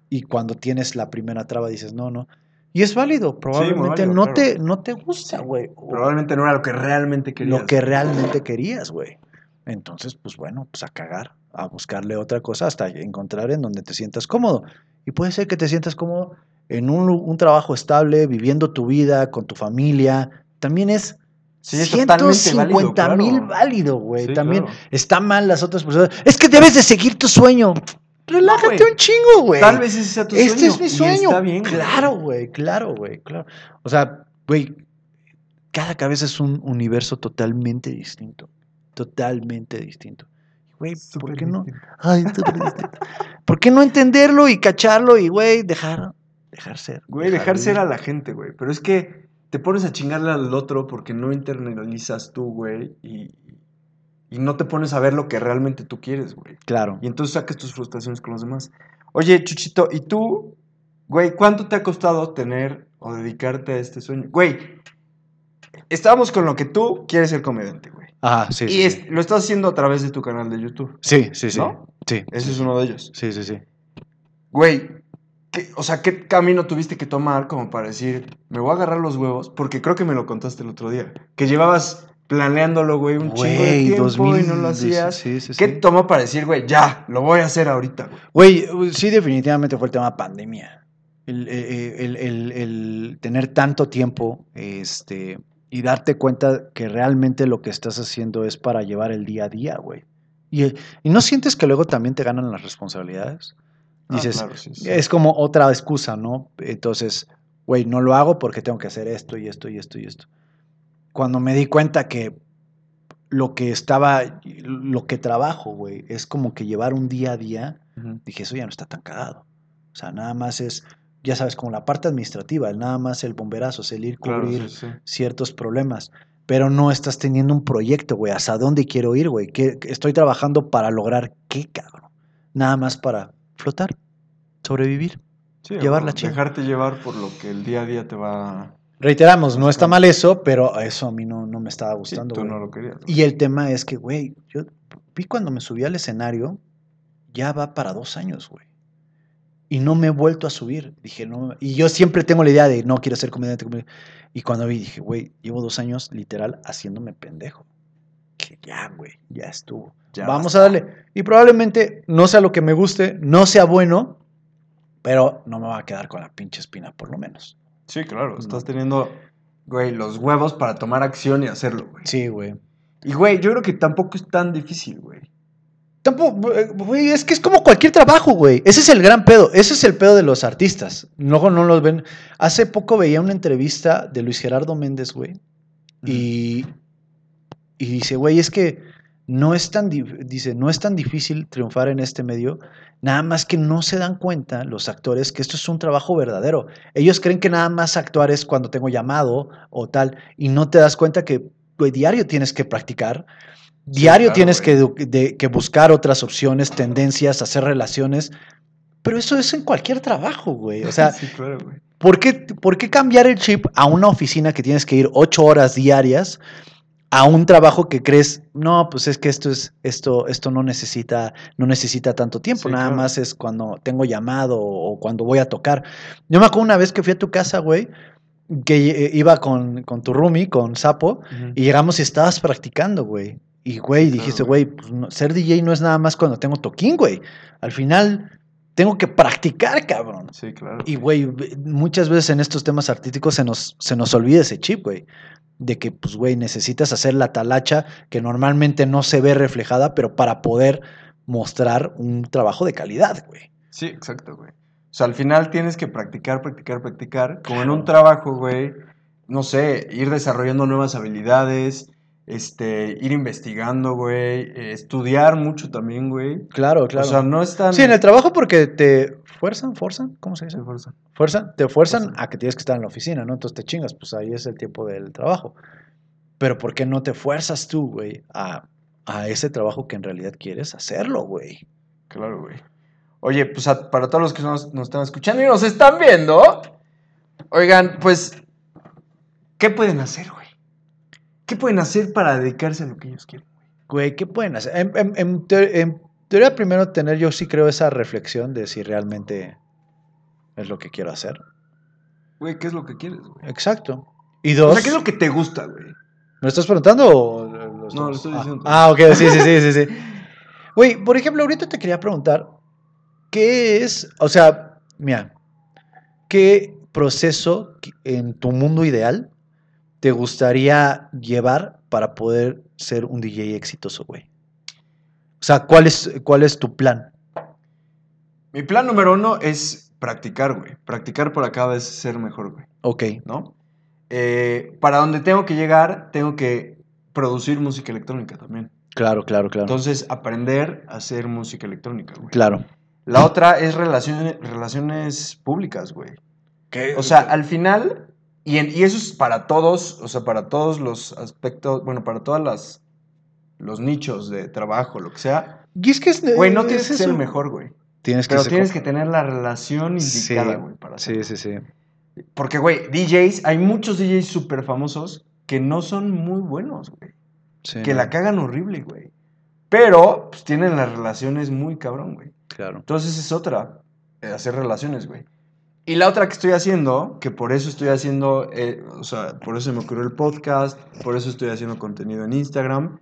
Speaker 1: y cuando tienes la primera traba dices, no, no. Y es válido, probablemente
Speaker 2: válido,
Speaker 1: no,
Speaker 2: claro.
Speaker 1: te, no te gusta, güey.
Speaker 2: Probablemente no era lo que realmente querías.
Speaker 1: Lo que realmente querías, güey. Entonces, pues bueno, pues a cagar, a buscarle otra cosa hasta encontrar en donde te sientas cómodo. Y puede ser que te sientas cómodo en un, un trabajo estable, viviendo tu vida con tu familia. También es
Speaker 2: Sí, es totalmente
Speaker 1: 150
Speaker 2: válido,
Speaker 1: mil válido, güey.
Speaker 2: Sí,
Speaker 1: También
Speaker 2: claro.
Speaker 1: está mal las otras personas. Es que debes de seguir tu sueño. Relájate un chingo, güey.
Speaker 2: Tal vez ese sea tu sueño.
Speaker 1: Este es mi sueño.
Speaker 2: está bien,
Speaker 1: claro, güey, claro, güey, claro. O sea, güey, cada cabeza es un universo totalmente distinto. Totalmente distinto. Güey, ¿por qué no? Ay. ¿Por qué no entenderlo y cacharlo y, güey, dejar, dejar ser?
Speaker 2: Güey, dejar ser
Speaker 1: vivir?
Speaker 2: a la gente, güey. Pero es que te pones a chingarle al otro porque no internalizas tú, güey. Y, y no te pones a ver lo que realmente tú quieres, güey.
Speaker 1: Claro.
Speaker 2: Y entonces sacas tus frustraciones con los demás. Oye, Chuchito, ¿y tú, güey, cuánto te ha costado tener o dedicarte a este sueño? Güey, estábamos con lo que tú quieres ser comediante, güey.
Speaker 1: Ajá, sí,
Speaker 2: y
Speaker 1: sí,
Speaker 2: es-
Speaker 1: sí.
Speaker 2: lo estás haciendo a través de tu canal de YouTube.
Speaker 1: Sí, sí, sí.
Speaker 2: ¿No?
Speaker 1: Sí.
Speaker 2: Ese es uno de ellos.
Speaker 1: Sí, sí, sí.
Speaker 2: Güey, ¿qué- o sea, ¿qué camino tuviste que tomar como para decir, me voy a agarrar los huevos? Porque creo que me lo contaste el otro día. Que llevabas planeándolo, güey, un chingo de tiempo
Speaker 1: 2000.
Speaker 2: y no lo hacías.
Speaker 1: Sí, sí, sí.
Speaker 2: ¿Qué tomó para decir, güey, ya, lo voy a hacer ahorita, güey?
Speaker 1: Güey, sí, definitivamente fue el tema pandemia. El, eh, el- el- el tener tanto tiempo este, y darte cuenta que realmente lo que estás haciendo es para llevar el día a día, güey. Y, y no sientes que luego también te ganan las responsabilidades.
Speaker 2: Ah,
Speaker 1: Dices,
Speaker 2: claro,
Speaker 1: es como otra excusa, ¿no? Entonces, güey, no lo hago porque tengo que hacer esto y esto y esto y esto. Cuando me di cuenta que lo que estaba, lo que trabajo, güey, es como que llevar un día a día, dije, eso ya no está tan cagado. O sea, nada más es, ya sabes, como la parte administrativa, el nada más el bomberazo, es el ir
Speaker 2: Claro,
Speaker 1: cubrir
Speaker 2: sí, sí.
Speaker 1: ciertos problemas. Pero no estás teniendo un proyecto, güey. ¿Hasta dónde quiero ir, güey? ¿Qué- qué estoy trabajando para lograr qué, cabrón? Nada más para flotar, sobrevivir.
Speaker 2: Sí,
Speaker 1: Llevar la chinga.
Speaker 2: Dejarte llevar por lo que el día a día te va...
Speaker 1: Reiteramos, no está mal eso, pero eso a mí no, no me estaba
Speaker 2: Sí,
Speaker 1: gustando,
Speaker 2: tú
Speaker 1: güey.
Speaker 2: no lo querías. ¿no?
Speaker 1: Y el tema es que, güey, yo vi cuando me subí al escenario, ya va para dos años, güey. Y no me he vuelto a subir. Dije, no. Y yo siempre tengo la idea de no quiero ser comediante. comediante. Y cuando vi, dije, güey, llevo dos años literal haciéndome pendejo. Que ya, güey, ya estuvo.
Speaker 2: Ya
Speaker 1: Vamos
Speaker 2: basta.
Speaker 1: a darle. Y probablemente no sea lo que me guste, no sea bueno, pero no me va a quedar con la pinche espina, por lo menos.
Speaker 2: Sí, claro. Estás teniendo, güey, los huevos para tomar acción y hacerlo, güey.
Speaker 1: Sí, güey.
Speaker 2: Y, güey, yo creo que tampoco es tan difícil, güey.
Speaker 1: Tampoco, eh, güey, es que es como cualquier trabajo, güey. Ese es el gran pedo. Ese es el pedo de los artistas. Luego no los ven. Hace poco veía una entrevista de Luis Gerardo Méndez, güey. Y, y dice, güey, es que no es tan, dice, no es tan difícil triunfar en este medio. Nada más que no se dan cuenta los actores que esto es un trabajo verdadero. Ellos creen que nada más actuar es cuando tengo llamado o tal. Y no te das cuenta que, diario tienes que practicar.
Speaker 2: Sí,
Speaker 1: Diario
Speaker 2: claro,
Speaker 1: tienes de- que buscar otras opciones, tendencias, hacer relaciones. Pero eso es en cualquier trabajo, güey. O sea,
Speaker 2: sí, claro, güey.
Speaker 1: ¿por qué, ¿por qué cambiar el chip a una oficina que tienes que ir ocho horas diarias a un trabajo que crees, no, pues es que esto es, esto, esto no necesita, no necesita tanto tiempo,
Speaker 2: Sí,
Speaker 1: nada
Speaker 2: claro.
Speaker 1: más es cuando tengo llamado o cuando voy a tocar. Yo me acuerdo una vez que fui a tu casa, güey, que eh, iba con, con tu roomie, con Sapo, y llegamos y estabas practicando, güey. Y, güey, dijiste,
Speaker 2: güey.
Speaker 1: güey, pues, no- ser DJ no es nada más cuando tengo toquín, güey. Al final, tengo que practicar, cabrón.
Speaker 2: Sí, claro.
Speaker 1: Y, güey, muchas veces en estos temas artísticos se nos, se nos olvida ese chip, güey. De que, pues, güey, necesitas hacer la talacha que normalmente no se ve reflejada, pero para poder mostrar un trabajo de calidad, güey.
Speaker 2: Sí, exacto, güey. O sea, al final tienes que practicar, practicar, practicar. Como en un trabajo, güey. No sé, ir desarrollando nuevas habilidades, este, ir investigando, güey. eh, estudiar mucho también, güey.
Speaker 1: Claro, claro.
Speaker 2: O sea, no es tan...
Speaker 1: sí, en el trabajo porque te fuerzan, forzan, ¿cómo se dice?
Speaker 2: Fuerza.
Speaker 1: Fuerzan, te fuerzan a que tienes que estar en la oficina, ¿no? Entonces te chingas, pues ahí es el tiempo del trabajo. Pero ¿por qué no te fuerzas tú, güey, a, a ese trabajo que en realidad quieres hacerlo, güey?
Speaker 2: Claro, güey. Oye, pues a- para todos los que nos, nos están escuchando y nos están viendo, oigan, pues, ¿qué pueden hacer, güey? ¿Qué pueden hacer para dedicarse a lo que ellos quieren?
Speaker 1: Güey, ¿qué pueden hacer? En, en- en teo- en teoría, primero tener, yo sí creo, esa reflexión de si realmente es lo que quiero hacer.
Speaker 2: Güey, ¿qué es lo que quieres, güey?
Speaker 1: Exacto. Y
Speaker 2: O
Speaker 1: dos,
Speaker 2: sea, ¿qué es lo que te gusta, güey?
Speaker 1: ¿me lo estás preguntando o lo-
Speaker 2: No, lo estoy
Speaker 1: ah,
Speaker 2: diciendo.
Speaker 1: Ah, ok, sí, sí, sí, sí, sí. Güey, por ejemplo, ahorita te quería preguntar, ¿qué es, o sea, mira, qué proceso en tu mundo ideal te gustaría llevar para poder ser un DJ exitoso, güey? O sea, ¿cuál es, cuál es tu plan?
Speaker 2: Mi plan número uno es practicar, güey. Practicar para cada vez ser mejor, güey.
Speaker 1: Ok,
Speaker 2: ¿No? Eh, para donde tengo que llegar, tengo que producir música electrónica también.
Speaker 1: claro, claro, claro.
Speaker 2: Entonces, aprender a hacer música electrónica, güey.
Speaker 1: claro.
Speaker 2: La otra es relaciones, relaciones públicas, güey. O sea, al final, y, en- y eso es para todos, o sea, para todos los aspectos, bueno, para todas las los nichos de trabajo, lo que sea.
Speaker 1: Y es que es,
Speaker 2: Güey, no
Speaker 1: es
Speaker 2: tienes que ser el mejor, güey.
Speaker 1: Tienes que
Speaker 2: Pero
Speaker 1: ser
Speaker 2: tienes que tener la relación
Speaker 1: Sí,
Speaker 2: indicada, güey, para
Speaker 1: Sí,
Speaker 2: hacerlo.
Speaker 1: sí, sí.
Speaker 2: Porque, güey, DJs, hay muchos DJs súper famosos que no son muy buenos, güey.
Speaker 1: sí,
Speaker 2: Que
Speaker 1: no,
Speaker 2: la cagan horrible, güey. Pero, pues, tienen las relaciones muy cabrón, güey.
Speaker 1: Claro.
Speaker 2: Entonces es otra, eh, hacer relaciones, güey. Y la otra que estoy haciendo, que por eso estoy haciendo, eh, o sea, por eso me ocurrió el podcast, por eso estoy haciendo contenido en Instagram.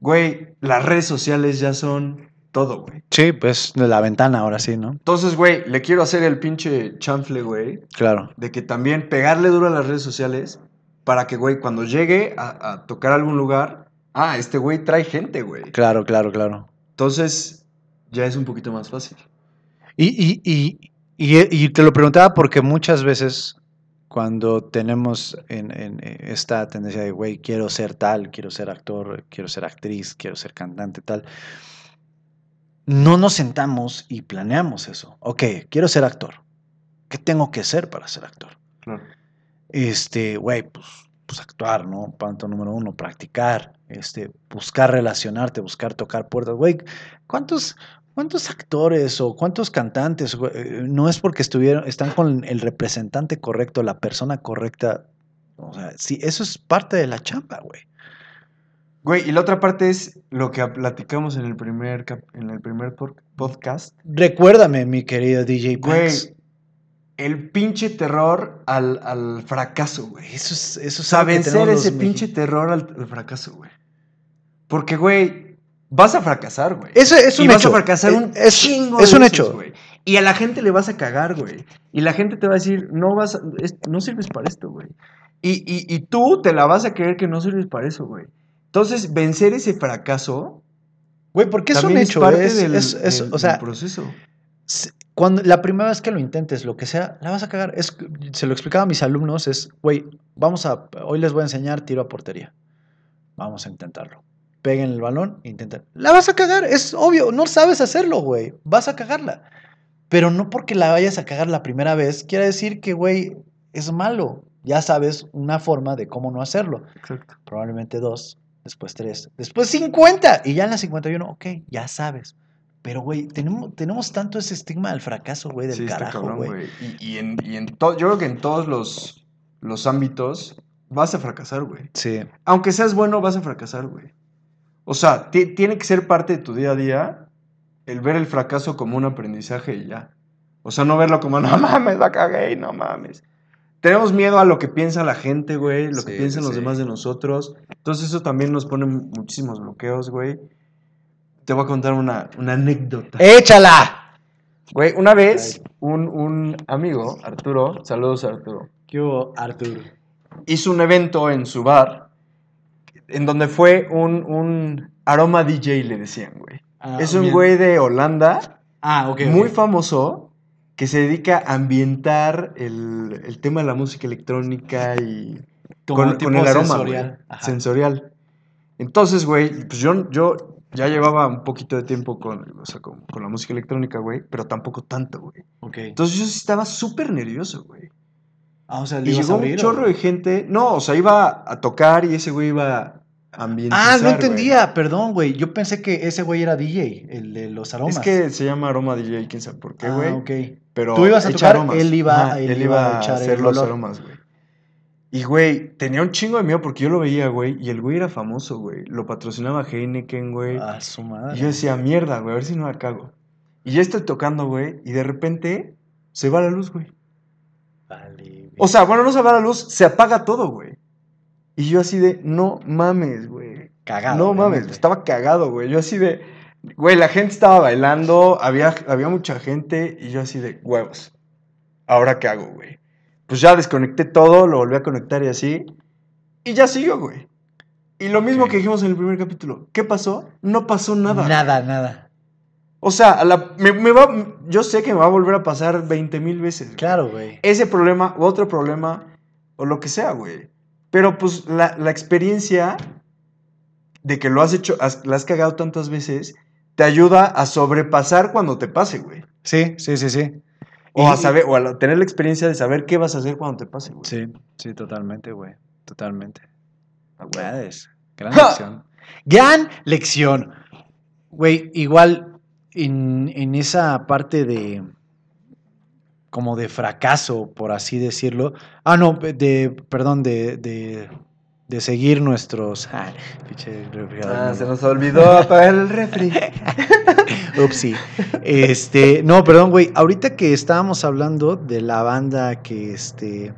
Speaker 2: Güey, las redes sociales ya son todo, güey.
Speaker 1: Sí, pues de la ventana ahora sí, ¿no?
Speaker 2: Entonces, güey, le quiero hacer el pinche chanfle, güey,
Speaker 1: Claro.
Speaker 2: de que también pegarle duro a las redes sociales para que, güey, cuando llegue a, a tocar algún lugar, ah, este güey trae gente, güey.
Speaker 1: Claro, claro, claro.
Speaker 2: Entonces, ya es un poquito más fácil.
Speaker 1: Y, y, y, y, y te lo preguntaba porque muchas veces cuando tenemos en, en esta tendencia de, güey, quiero ser tal, quiero ser actor, quiero ser actriz, quiero ser cantante, tal, no nos sentamos y planeamos eso. Ok, quiero ser actor. ¿Qué tengo que hacer para ser actor?
Speaker 2: Claro.
Speaker 1: Este, güey, pues, pues actuar, ¿no? Punto número uno, practicar, este, buscar relacionarte, buscar tocar puertas. Güey, ¿cuántos, cuántos actores o cuántos cantantes, no es porque estuvieron, están con el representante correcto, la persona correcta? O sea, sí, eso es parte de la chamba, güey.
Speaker 2: Güey, y la otra parte es lo que platicamos en el primer, en el primer podcast.
Speaker 1: Recuérdame, mi querido DJ
Speaker 2: Güey, el pinche terror al, al fracaso, güey.
Speaker 1: Eso es, eso es
Speaker 2: vencer ese pinche terror al, al fracaso, güey. Porque, güey, vas a fracasar, güey.
Speaker 1: Eso es
Speaker 2: y
Speaker 1: un
Speaker 2: vas
Speaker 1: hecho.
Speaker 2: a fracasar
Speaker 1: Es-
Speaker 2: un
Speaker 1: es-
Speaker 2: chingo
Speaker 1: es
Speaker 2: de
Speaker 1: hecho.
Speaker 2: güey. Y a la gente le vas a cagar, güey. Y la gente te va a decir, no vas a- es- no sirves para esto, güey. Y, y, y tú te la vas a creer que no sirves para eso, güey. Entonces, vencer ese fracaso
Speaker 1: Güey, porque es un hecho.
Speaker 2: parte
Speaker 1: es-
Speaker 2: del,
Speaker 1: es- es-
Speaker 2: del-
Speaker 1: o sea,
Speaker 2: del proceso.
Speaker 1: cuando la primera vez que lo intentes, lo que sea, la vas a cagar. Es, se lo explicaba a mis alumnos, es, güey, vamos a, hoy les voy a enseñar tiro a portería. Vamos a intentarlo. Peguen el balón, intenten. La vas a cagar, es obvio, no sabes hacerlo, güey. Vas a cagarla. Pero no porque la vayas a cagar la primera vez, quiere decir que, güey, es malo. Ya sabes una forma de cómo no hacerlo.
Speaker 2: Exacto.
Speaker 1: Probablemente dos, después tres, después 50. Y ya en la 51, ok, ya sabes. Pero, güey, tenemos, tenemos tanto ese estigma del fracaso, güey, del
Speaker 2: Sí,
Speaker 1: carajo, güey.
Speaker 2: Y, y en, y en yo creo que en todos los, los ámbitos vas a fracasar, güey.
Speaker 1: Sí,
Speaker 2: Aunque seas bueno, vas a fracasar, güey. O sea, ti- tiene que ser parte de tu día a día el ver el fracaso como un aprendizaje y ya. O sea, no verlo como, no mames, la cagué y no mames. Tenemos miedo a lo que piensa la gente, güey, lo que piensan
Speaker 1: sí,
Speaker 2: los demás de nosotros. Entonces eso también nos pone muchísimos bloqueos, güey. Te voy a contar una, una anécdota.
Speaker 1: ¡Échala!
Speaker 2: Güey, una vez un, un amigo, Arturo, saludos a Arturo,
Speaker 1: ¿Qué hubo, Arthur?
Speaker 2: hizo un evento en su bar en donde fue un, un aroma DJ, le decían, güey. es un güey de Holanda,
Speaker 1: Ah, ok.
Speaker 2: muy famoso, que se dedica a ambientar el, el tema de la música electrónica y con, con el aroma, güey, sensorial. Entonces, güey, pues yo, yo ya llevaba un poquito de tiempo con, o sea, con, con la música electrónica, güey, pero tampoco tanto, güey.
Speaker 1: Ok.
Speaker 2: Entonces yo estaba súper nervioso, güey.
Speaker 1: Ah, o sea,
Speaker 2: Y
Speaker 1: ¿le a
Speaker 2: llegó un chorro
Speaker 1: o?
Speaker 2: de gente. No, o sea, iba a tocar y ese güey iba a ambientizar.
Speaker 1: Ah, no
Speaker 2: güey.
Speaker 1: entendía, perdón, güey. Yo pensé que ese güey era DJ, el de los aromas.
Speaker 2: Es que se llama Aroma DJ, quién sabe por qué,
Speaker 1: Ah,
Speaker 2: güey.
Speaker 1: ok.
Speaker 2: Pero
Speaker 1: Tú ibas a tocar, él iba- él
Speaker 2: él
Speaker 1: iba a
Speaker 2: a
Speaker 1: echar
Speaker 2: hacer
Speaker 1: el
Speaker 2: los
Speaker 1: olor.
Speaker 2: aromas, güey. Y, güey, tenía un chingo de miedo porque yo lo veía, güey, y el güey era famoso, güey. Lo patrocinaba Heineken, güey.
Speaker 1: Ah, su madre.
Speaker 2: y yo decía, mierda, güey, a ver si no la cago. Y ya estoy tocando, güey, y de repente se va la luz, güey.
Speaker 1: Vale,
Speaker 2: O sea, bueno, no se va la luz, se apaga todo, güey. Y yo así de, no mames, güey.
Speaker 1: cagado.
Speaker 2: No mames, estaba cagado, güey. Yo así de, güey, la gente estaba bailando, había, había mucha gente y yo así de, huevos. ¿Ahora qué hago, güey? Pues ya desconecté todo, lo volví a conectar y así. Y ya siguió, güey. Y lo mismo que dijimos en el primer capítulo. ¿Qué pasó? No pasó nada.
Speaker 1: Nada, nada.
Speaker 2: O sea, a la- me, me va, yo sé que me va a volver a pasar 20 mil veces. güey.
Speaker 1: Claro, güey.
Speaker 2: Ese problema, u otro problema, o lo que sea, güey. Pero pues la, la experiencia de que lo has hecho, has, la has cagado tantas veces, te ayuda a sobrepasar cuando te pase, güey.
Speaker 1: Sí, sí, sí, sí.
Speaker 2: O
Speaker 1: Y-
Speaker 2: a saber, o a tener la experiencia de saber qué vas a hacer cuando te pase, güey.
Speaker 1: Sí, sí, totalmente, güey. Totalmente.
Speaker 2: Güey.
Speaker 1: Puedes. Gran
Speaker 2: ¡Ja!
Speaker 1: lección. Gran lección. Güey, igual en, en esa parte de como de fracaso, por así decirlo. Ah, no, de, perdón, de, de, de seguir nuestros... Ah,
Speaker 2: Ah, se
Speaker 1: no.
Speaker 2: nos olvidó apagar el refri.
Speaker 1: Upsi. Este, no, perdón, güey. Ahorita que estábamos hablando de la banda que este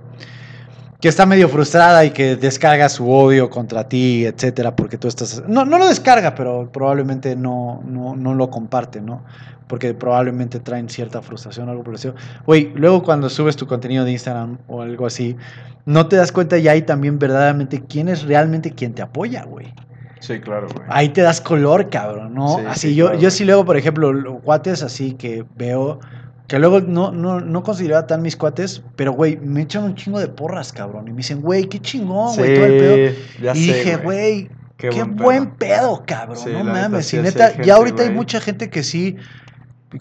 Speaker 1: que está medio frustrada y que descarga su odio contra ti, etcétera, porque tú estás no no lo descarga, pero probablemente no no no lo comparte, ¿no? Porque probablemente traen cierta frustración o algo por el. Güey, luego cuando subes tu contenido de Instagram o algo así, no te das cuenta ya hay también verdaderamente quién es realmente quien te apoya, güey.
Speaker 2: Sí, claro, güey.
Speaker 1: Ahí te das color, cabrón, ¿no?
Speaker 2: Sí,
Speaker 1: así
Speaker 2: sí,
Speaker 1: yo,
Speaker 2: claro,
Speaker 1: yo sí luego, por ejemplo, los cuates así que veo, que luego no, no, no consideraba tan mis cuates, pero güey, me echan un chingo de porras, cabrón. Y me dicen, güey, qué chingón, güey, todo el pedo.
Speaker 2: ya
Speaker 1: y
Speaker 2: sé,
Speaker 1: dije, güey, qué, buen, pedo. cabrón.
Speaker 2: Sí,
Speaker 1: no
Speaker 2: neta,
Speaker 1: mames.
Speaker 2: sí,
Speaker 1: neta,
Speaker 2: gente,
Speaker 1: ya ahorita hay mucha gente que sí.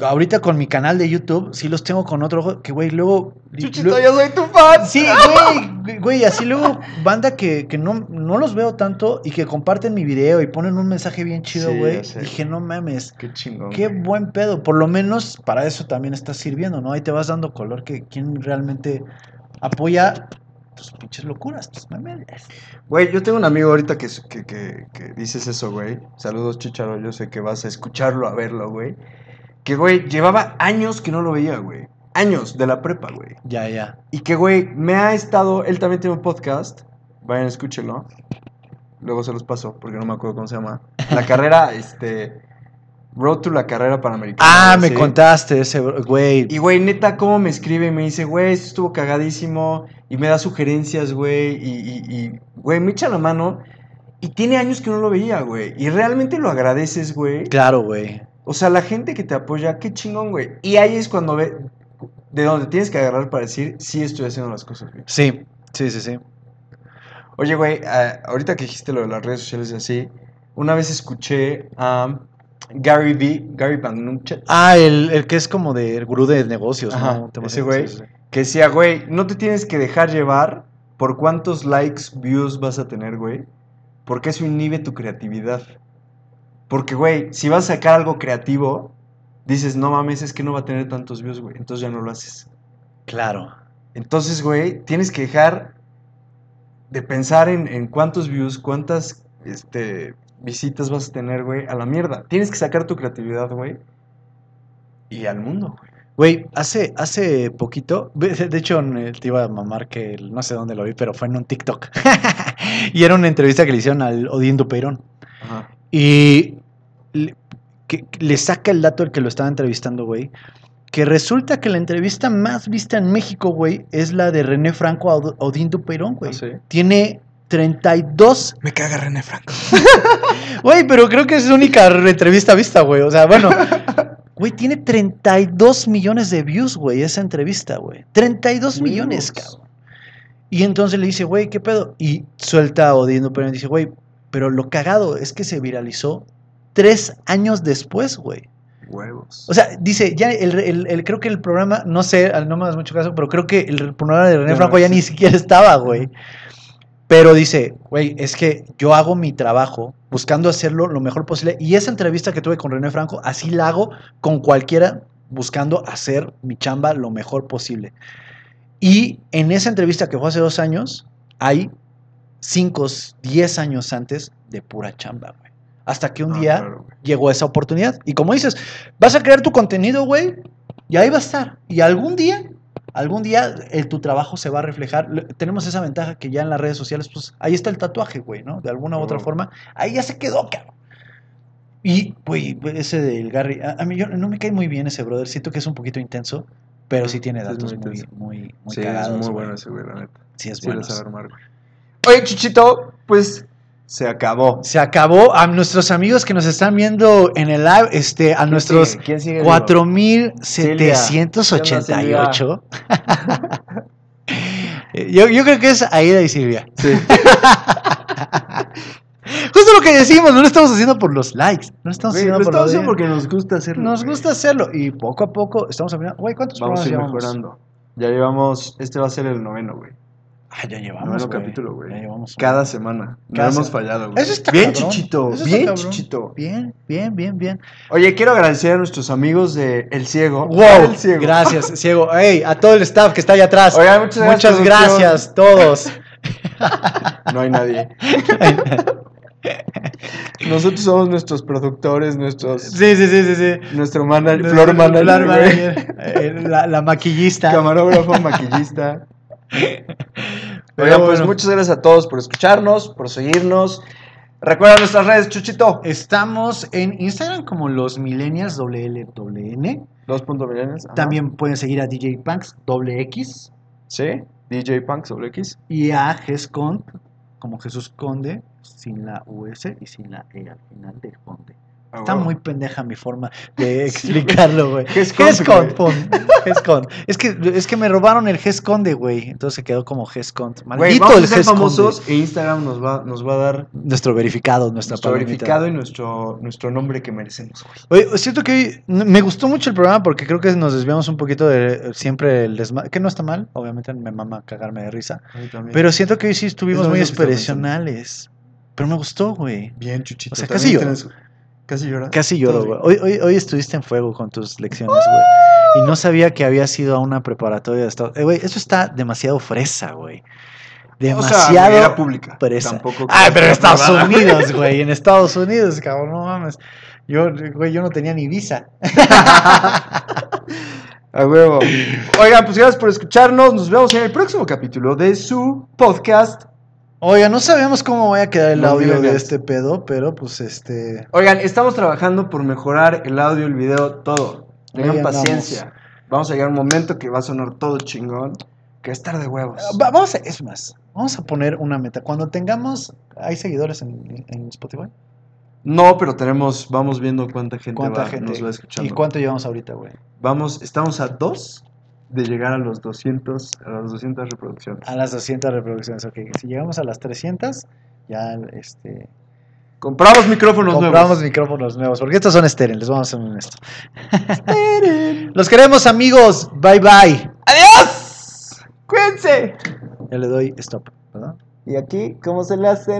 Speaker 1: Ahorita con mi canal de YouTube, sí los tengo con otro ojo, que güey, luego.
Speaker 2: Chuchito,
Speaker 1: luego-
Speaker 2: yo soy tu fan.
Speaker 1: Sí, güey, güey, así luego banda que, que no, no los veo tanto y que comparten mi video y ponen un mensaje bien chido,
Speaker 2: Sí,
Speaker 1: güey. Dije, no mames,
Speaker 2: Qué chingón.
Speaker 1: qué
Speaker 2: güey.
Speaker 1: buen pedo. Por lo menos para eso también está sirviendo, ¿no? Ahí te vas dando color que quien realmente apoya tus pinches locuras, tus memes.
Speaker 2: Güey, yo tengo un amigo ahorita que, que, que, que dices eso, güey. Saludos, Chicharo. Yo sé que vas a escucharlo, a verlo, güey. Que, güey, llevaba años que no lo veía, güey. Años de la prepa, güey.
Speaker 1: Ya, ya.
Speaker 2: Y que, güey, me ha estado. Él también tiene un podcast. Vayan, escúchenlo. Luego se los paso, porque no me acuerdo cómo se llama. La carrera, este. Road to la carrera panamericana.
Speaker 1: Ah, me contaste ese, güey.
Speaker 2: Y, güey, neta, cómo me escribe y me dice, güey, esto estuvo cagadísimo. Y me da sugerencias, güey. Y, y, y, güey, me echa la mano. Y tiene años que no lo veía, güey. Y realmente lo agradeces, güey.
Speaker 1: Claro, güey.
Speaker 2: O sea, la gente que te apoya, qué chingón, güey. Y ahí es cuando ve. De donde tienes que agarrar para decir, sí estoy haciendo las cosas, güey.
Speaker 1: Sí, sí, sí, sí.
Speaker 2: Oye, güey, ah, ahorita que dijiste lo de las redes sociales y así, una vez escuché a Gary V, Gary Vaynerchuk,
Speaker 1: Ah, el, el que es como de el gurú de negocios,
Speaker 2: Ajá,
Speaker 1: ¿no? Te
Speaker 2: ese güey.
Speaker 1: sí, sí, sí.
Speaker 2: que decía, güey, no te tienes que dejar llevar por cuántos likes, views vas a tener, güey. Porque eso inhibe tu creatividad. Porque, güey, si vas a sacar algo creativo, dices, no mames, es que no va a tener tantos views, güey. Entonces ya no lo haces.
Speaker 1: Claro.
Speaker 2: Entonces, güey, tienes que dejar de pensar en, en cuántos views, cuántas este, visitas vas a tener, güey, a la mierda. Tienes que sacar tu creatividad, güey. Y al mundo, güey.
Speaker 1: Güey, hace, hace poquito, de hecho te iba a mamar que no sé dónde lo vi, pero fue en un TikTok. y era una entrevista que le hicieron al Odín Dupeirón. Y le, que- le saca el dato el que lo estaba entrevistando, güey. Que resulta que la entrevista más vista en México, güey, es la de René Franco a Od- Odín Dupeirón, güey.
Speaker 2: ¿Ah, sí?
Speaker 1: Tiene 32
Speaker 2: Me caga René Franco.
Speaker 1: Güey, pero creo que es su única entrevista vista, güey. O sea, bueno. Güey, tiene 32 millones de views, güey, esa entrevista, güey. 32 millones, cabrón. Y entonces le dice, güey, ¿qué pedo? Y suelta a Odín pero dice, güey, pero lo cagado es que se viralizó tres años después, güey.
Speaker 2: Huevos.
Speaker 1: O sea, dice, ya el, el- el- creo que el programa, no sé, no me das mucho caso, pero creo que el programa de René
Speaker 2: no
Speaker 1: Franco ya ni siquiera estaba, güey. Pero dice, güey, es que yo hago mi trabajo buscando hacerlo lo mejor posible. Y esa entrevista que tuve con René Franco, así la hago con cualquiera buscando hacer mi chamba lo mejor posible. Y en esa entrevista que fue hace dos años, hay cinco, diez años antes de pura chamba, güey. Hasta que un día
Speaker 2: claro,
Speaker 1: llegó esa oportunidad. Y como dices, vas a crear tu contenido, güey, y ahí va a estar. Y algún día, algún día el, tu trabajo se va a reflejar. Le- Tenemos esa ventaja que ya en las redes sociales, pues ahí está el tatuaje, güey, ¿no? De alguna u otra
Speaker 2: Oh.
Speaker 1: forma. Ahí ya se quedó, cabrón. Y, güey, ese del Gary, a, a mí yo, no me cae muy bien ese brother. Siento que es un poquito intenso, pero sí tiene
Speaker 2: Sí,
Speaker 1: datos
Speaker 2: muy
Speaker 1: muy, muy, muy
Speaker 2: sí,
Speaker 1: cagados.
Speaker 2: es muy bueno ese güey, la neta.
Speaker 1: Sí, es
Speaker 2: Sí,
Speaker 1: bueno.
Speaker 2: Oye, Chuchito, pues se acabó.
Speaker 1: Se acabó. A nuestros amigos que nos están viendo en el live, este, a nuestros
Speaker 2: sigue? ¿Quién sigue vivo?
Speaker 1: 4788. yo, yo creo que es Aida y Silvia.
Speaker 2: Sí.
Speaker 1: Justo lo que decimos, no lo estamos haciendo por los likes. No lo estamos
Speaker 2: Güey,
Speaker 1: haciendo
Speaker 2: lo
Speaker 1: por
Speaker 2: estamos haciendo porque nos gusta hacerlo.
Speaker 1: Nos
Speaker 2: güey.
Speaker 1: gusta hacerlo y poco a poco estamos aprendiendo. Güey, ¿cuántos
Speaker 2: Vamos a ir
Speaker 1: llevamos?
Speaker 2: mejorando. Ya llevamos, este va a ser el noveno, güey.
Speaker 1: Ah, ya llevamos. Güey.
Speaker 2: capítulo, güey.
Speaker 1: Ya llevamos.
Speaker 2: Cada semana. No
Speaker 1: Cada
Speaker 2: hemos fallado, güey.
Speaker 1: Eso está
Speaker 2: Bien,
Speaker 1: cabrón.
Speaker 2: Chuchito.
Speaker 1: Eso está
Speaker 2: Bien,
Speaker 1: cabrón.
Speaker 2: Chuchito.
Speaker 1: Bien, bien, bien, bien.
Speaker 2: Oye, quiero agradecer a nuestros amigos de El Ciego.
Speaker 1: Wow,
Speaker 2: El Ciego.
Speaker 1: gracias, ciego. Hey, a todo el staff que está allá atrás.
Speaker 2: Oigan, muchas gracias,
Speaker 1: Muchas gracias, todos.
Speaker 2: No hay nadie. Nosotros somos nuestros productores, nuestros,
Speaker 1: Sí, sí, sí, sí, sí.
Speaker 2: nuestro manager, floor manager,
Speaker 1: manager, eh, la, la maquillista.
Speaker 2: camarógrafo, maquillista.
Speaker 1: Pero
Speaker 2: pues
Speaker 1: bueno.
Speaker 2: muchas gracias a todos por escucharnos, por seguirnos. Recuerda nuestras redes, Chuchito.
Speaker 1: Estamos en Instagram como los millennials WLWN.
Speaker 2: Ajá.
Speaker 1: También pueden seguir a DJ Punks doble X
Speaker 2: Sí, DJ Punk sobre X.
Speaker 1: y a Gescont como Jesús Conde sin la US y sin la E al final de Conde. Está muy pendeja mi forma de explicarlo, güey.
Speaker 2: Gescont,
Speaker 1: Gescont. Es que, es que me robaron el Gesconde, güey. Entonces se quedó como Gescont. Maldito
Speaker 2: vamos
Speaker 1: el
Speaker 2: a ser famosos e Instagram nos va, nos va a dar
Speaker 1: Nuestro verificado, nuestra
Speaker 2: nuestro
Speaker 1: palomita.
Speaker 2: verificado y nuestro, nuestro nombre que merecemos, güey.
Speaker 1: Oye, siento que me gustó mucho el programa porque creo que nos desviamos un poquito de eh, siempre el desmadre, que no está mal, obviamente me mama cagarme de risa, pero siento que hoy sí estuvimos
Speaker 2: Es
Speaker 1: muy expresionales. Pero me gustó, güey.
Speaker 2: Bien, Chuchito.
Speaker 1: O sea, casi
Speaker 2: tienes- Casi lloras.
Speaker 1: Casi lloro, güey. Hoy, hoy, hoy estuviste en fuego con tus lecciones, güey. Y no sabía que había sido a una preparatoria de Estados Eh, Güey, eso está demasiado fresa, güey.
Speaker 2: O sea,
Speaker 1: Demasiado
Speaker 2: era pública.
Speaker 1: fresa.
Speaker 2: Tampoco
Speaker 1: Ay, pero en Estados. Unidos, güey. En Estados Unidos, cabrón, no mames. Yo, güey, yo no tenía ni visa.
Speaker 2: A huevo. Oigan, pues gracias por escucharnos. Nos vemos en el próximo capítulo de su podcast.
Speaker 1: Oiga, no sabemos cómo vaya a quedar el
Speaker 2: No
Speaker 1: audio de este pedo, pero pues este.
Speaker 2: Oigan, estamos trabajando por mejorar el audio, el video, todo. Tengan paciencia. Vamos a llegar a un momento que va a sonar todo chingón. Que va a estar de huevos.
Speaker 1: Va- vamos a, es más, vamos a poner una meta. Cuando tengamos, ¿hay seguidores en, en Spotify?
Speaker 2: No, pero tenemos, vamos viendo cuánta gente,
Speaker 1: ¿Cuánta
Speaker 2: va-
Speaker 1: gente?
Speaker 2: nos va escuchando.
Speaker 1: ¿Y cuánto llevamos ahorita, güey?
Speaker 2: Vamos, estamos a dos de llegar a los 200, a las 200 reproducciones.
Speaker 1: A las 200 reproducciones, ok. Si llegamos a las 300, ya este,
Speaker 2: Compramos micrófonos
Speaker 1: compramos
Speaker 2: nuevos.
Speaker 1: micrófonos nuevos, porque estos son estéril, les vamos a ser honestos. Los queremos, amigos. Bye bye.
Speaker 2: ¡Adiós! ¡Cuídense!
Speaker 1: Ya le doy stop, ¿verdad?
Speaker 2: Y aquí, ¿cómo se le hacen?